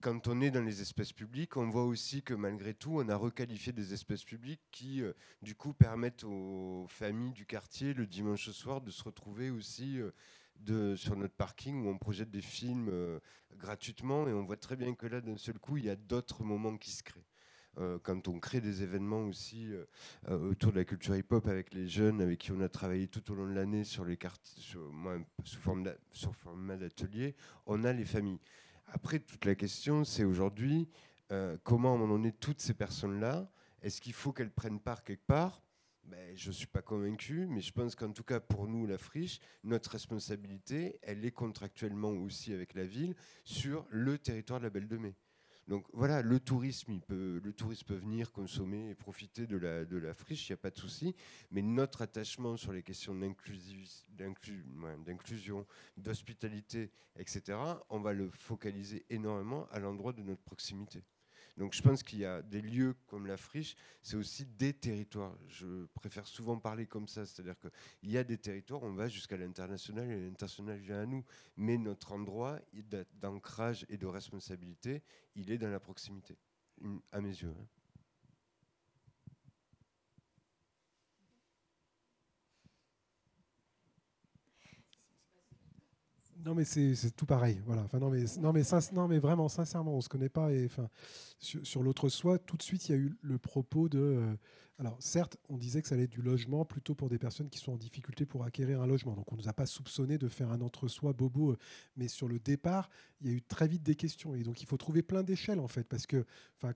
Quand on est dans les espaces publics, on voit aussi que malgré tout, on a requalifié des espaces publics qui, du coup, permettent aux familles du quartier le dimanche soir de se retrouver aussi sur notre parking où on projette des films euh, gratuitement et on voit très bien que là, d'un seul coup, il y a d'autres moments qui se créent. Euh, quand on crée des événements aussi euh, autour de la culture hip-hop avec les jeunes avec qui on a travaillé tout au long de l'année sur les cartes, sous forme format d'atelier, on a les familles. Après, toute la question, c'est aujourd'hui comment on en est toutes ces personnes-là? Est-ce qu'il faut qu'elles prennent part quelque part? Ben, je ne suis pas convaincu, mais je pense qu'en tout cas pour nous, la friche, notre responsabilité, elle est contractuellement aussi avec la ville sur le territoire de la Belle de Mai. Donc voilà, le tourisme, peut venir consommer et profiter de la, de la friche, il n'y a pas de souci. Mais notre attachement sur les questions d'inclusion, d'hospitalité, etc., on va le focaliser énormément à l'endroit de notre proximité. Donc je pense qu'il y a des lieux comme la friche, c'est aussi des territoires. Je préfère souvent parler comme ça, c'est-à-dire qu'il y a des territoires, on va jusqu'à l'international et l'international vient à nous. Mais notre endroit d'ancrage et de responsabilité, il est dans la proximité, à mes yeux. Hein. Non, mais c'est tout pareil. Voilà. Enfin, non, mais, non, mais, vraiment, sincèrement, on ne se connaît pas. Et, enfin, sur, l'autre soi, tout de suite, il y a eu le propos de. Alors certes, on disait que ça allait être du logement plutôt pour des personnes qui sont en difficulté pour acquérir un logement. Donc on ne nous a pas soupçonné de faire un entre-soi bobo, euh, mais sur le départ, il y a eu très vite des questions. Et donc il faut trouver plein d'échelles en fait, parce que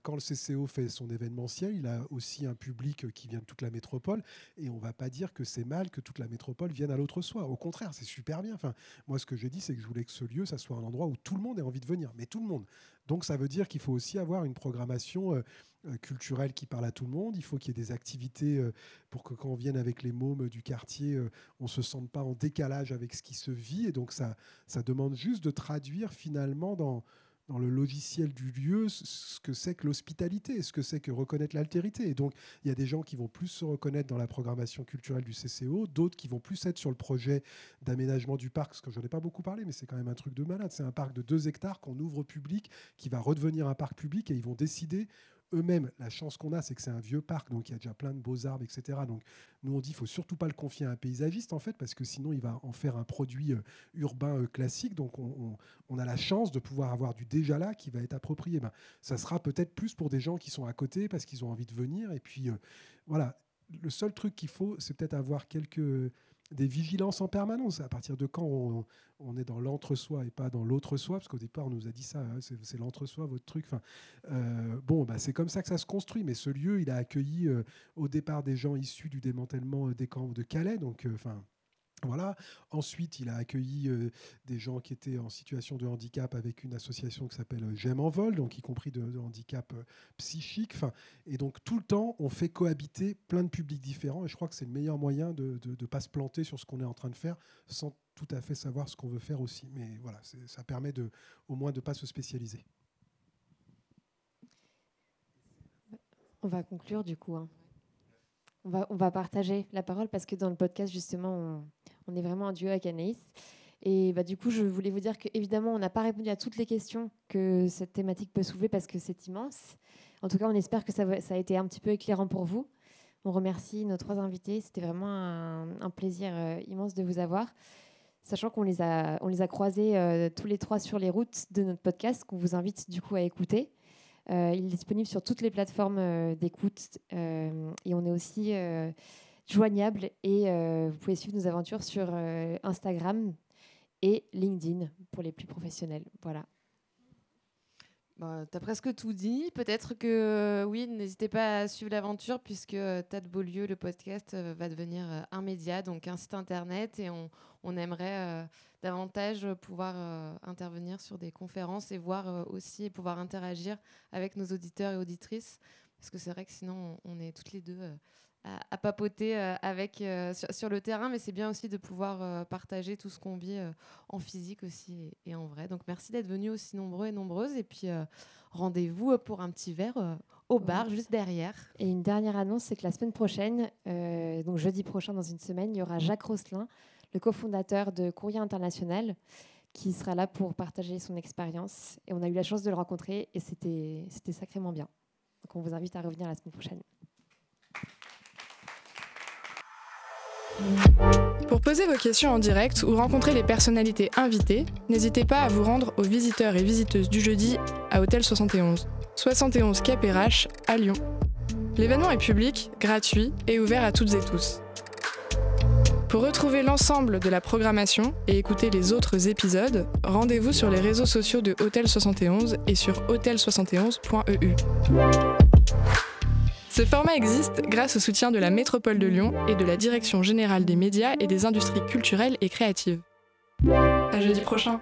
quand le CCO fait son événementiel, il a aussi un public euh, qui vient de toute la métropole, et on ne va pas dire que c'est mal que toute la métropole vienne à l'autre soi. Au contraire, c'est super bien. Enfin, moi ce que j'ai dit, c'est que je voulais que ce lieu, ça soit un endroit où tout le monde ait envie de venir, mais tout le monde. Donc ça veut dire qu'il faut aussi avoir une programmation euh, euh, culturelle qui parle à tout le monde. Il faut qu'il y ait des activités euh, pour que quand on vienne avec les mômes du quartier, on ne se sente pas en décalage avec ce qui se vit. Et donc ça, ça demande juste de traduire finalement dans, dans le logiciel du lieu ce que c'est que l'hospitalité, ce que c'est que reconnaître l'altérité. Et donc, il y a des gens qui vont plus se reconnaître dans la programmation culturelle du CCO, d'autres qui vont plus être sur le projet d'aménagement du parc, parce que j'en ai pas beaucoup parlé, mais c'est quand même un truc de malade. C'est un parc de 2 hectares qu'on ouvre au public, qui va redevenir un parc public, et ils vont décider eux-mêmes, la chance qu'on a, c'est que c'est un vieux parc, donc il y a déjà plein de beaux arbres, etc. Donc nous, on dit qu'il faut surtout pas le confier à un paysagiste, en fait, parce que sinon, il va en faire un produit euh, urbain euh, classique. Donc on, a la chance de pouvoir avoir du déjà là qui va être approprié. Ben, ça sera peut-être plus pour des gens qui sont à côté, parce qu'ils ont envie de venir. Et puis, euh, voilà, le seul truc qu'il faut, c'est peut-être avoir quelques des vigilances en permanence. À partir de quand on, est dans l'entre-soi et pas dans l'autre-soi, parce qu'au départ, on nous a dit ça, hein, c'est l'entre-soi, votre truc. Enfin, euh, bon, bah, c'est comme ça que ça se construit. Mais ce lieu, il a accueilli euh, au départ des gens issus du démantèlement des camps de Calais. Donc, euh, enfin. Voilà. Ensuite, il a accueilli euh, des gens qui étaient en situation de handicap avec une association qui s'appelle euh, J'aime en vol, donc y compris de, handicap euh, psychique. et donc tout le temps, on fait cohabiter plein de publics différents. Et je crois que c'est le meilleur moyen de ne pas se planter sur ce qu'on est en train de faire sans tout à fait savoir ce qu'on veut faire aussi. Mais voilà, ça permet de, au moins de ne pas se spécialiser. On va conclure du coup. Hein. On va, on va partager la parole parce que dans le podcast, justement, on, est vraiment un duo avec Anaïs. Et bah, du coup, je voulais vous dire qu'évidemment, on n'a pas répondu à toutes les questions que cette thématique peut soulever parce que c'est immense. En tout cas, on espère que ça, a été un petit peu éclairant pour vous. On remercie nos trois invités. C'était vraiment un, plaisir euh, immense de vous avoir. Sachant qu'on les a, on les a croisés euh, tous les trois sur les routes de notre podcast, qu'on vous invite du coup à écouter. Euh, il est disponible sur toutes les plateformes d'écoute et on est aussi joignable et vous pouvez suivre nos aventures sur Instagram et LinkedIn pour les plus professionnels. Voilà. Bah, tu as presque tout dit. Peut-être que oui, n'hésitez pas à suivre l'aventure puisque Tas de Beaulieu, le podcast, va devenir un média, donc un site internet et on, aimerait davantage pouvoir euh, intervenir sur des conférences et voir euh, aussi pouvoir interagir avec nos auditeurs et auditrices. Parce que c'est vrai que sinon, on est toutes les deux euh, à, papoter avec, sur, le terrain, mais c'est bien aussi de pouvoir partager tout ce qu'on vit en physique aussi et, en vrai. Donc merci d'être venus aussi nombreux et nombreuses. Et puis rendez-vous pour un petit verre au bar juste derrière. Et une dernière annonce, c'est que la semaine prochaine, donc jeudi prochain dans une semaine, il y aura Jacques Rosselin le cofondateur de Courrier International, qui sera là pour partager son expérience. Et on a eu la chance de le rencontrer et c'était sacrément bien. Donc on vous invite à revenir la semaine prochaine. Pour poser vos questions en direct ou rencontrer les personnalités invitées, n'hésitez pas à vous rendre aux visiteurs et visiteuses du jeudi à Hôtel 71, 71 KPRH à Lyon. L'événement est public, gratuit et ouvert à toutes et tous. Pour retrouver l'ensemble de la programmation et écouter les autres épisodes, rendez-vous sur les réseaux sociaux de Hôtel 71 et sur hôtel71.eu. Ce format existe grâce au soutien de la Métropole de Lyon et de la Direction générale des médias et des industries culturelles et créatives. À jeudi prochain!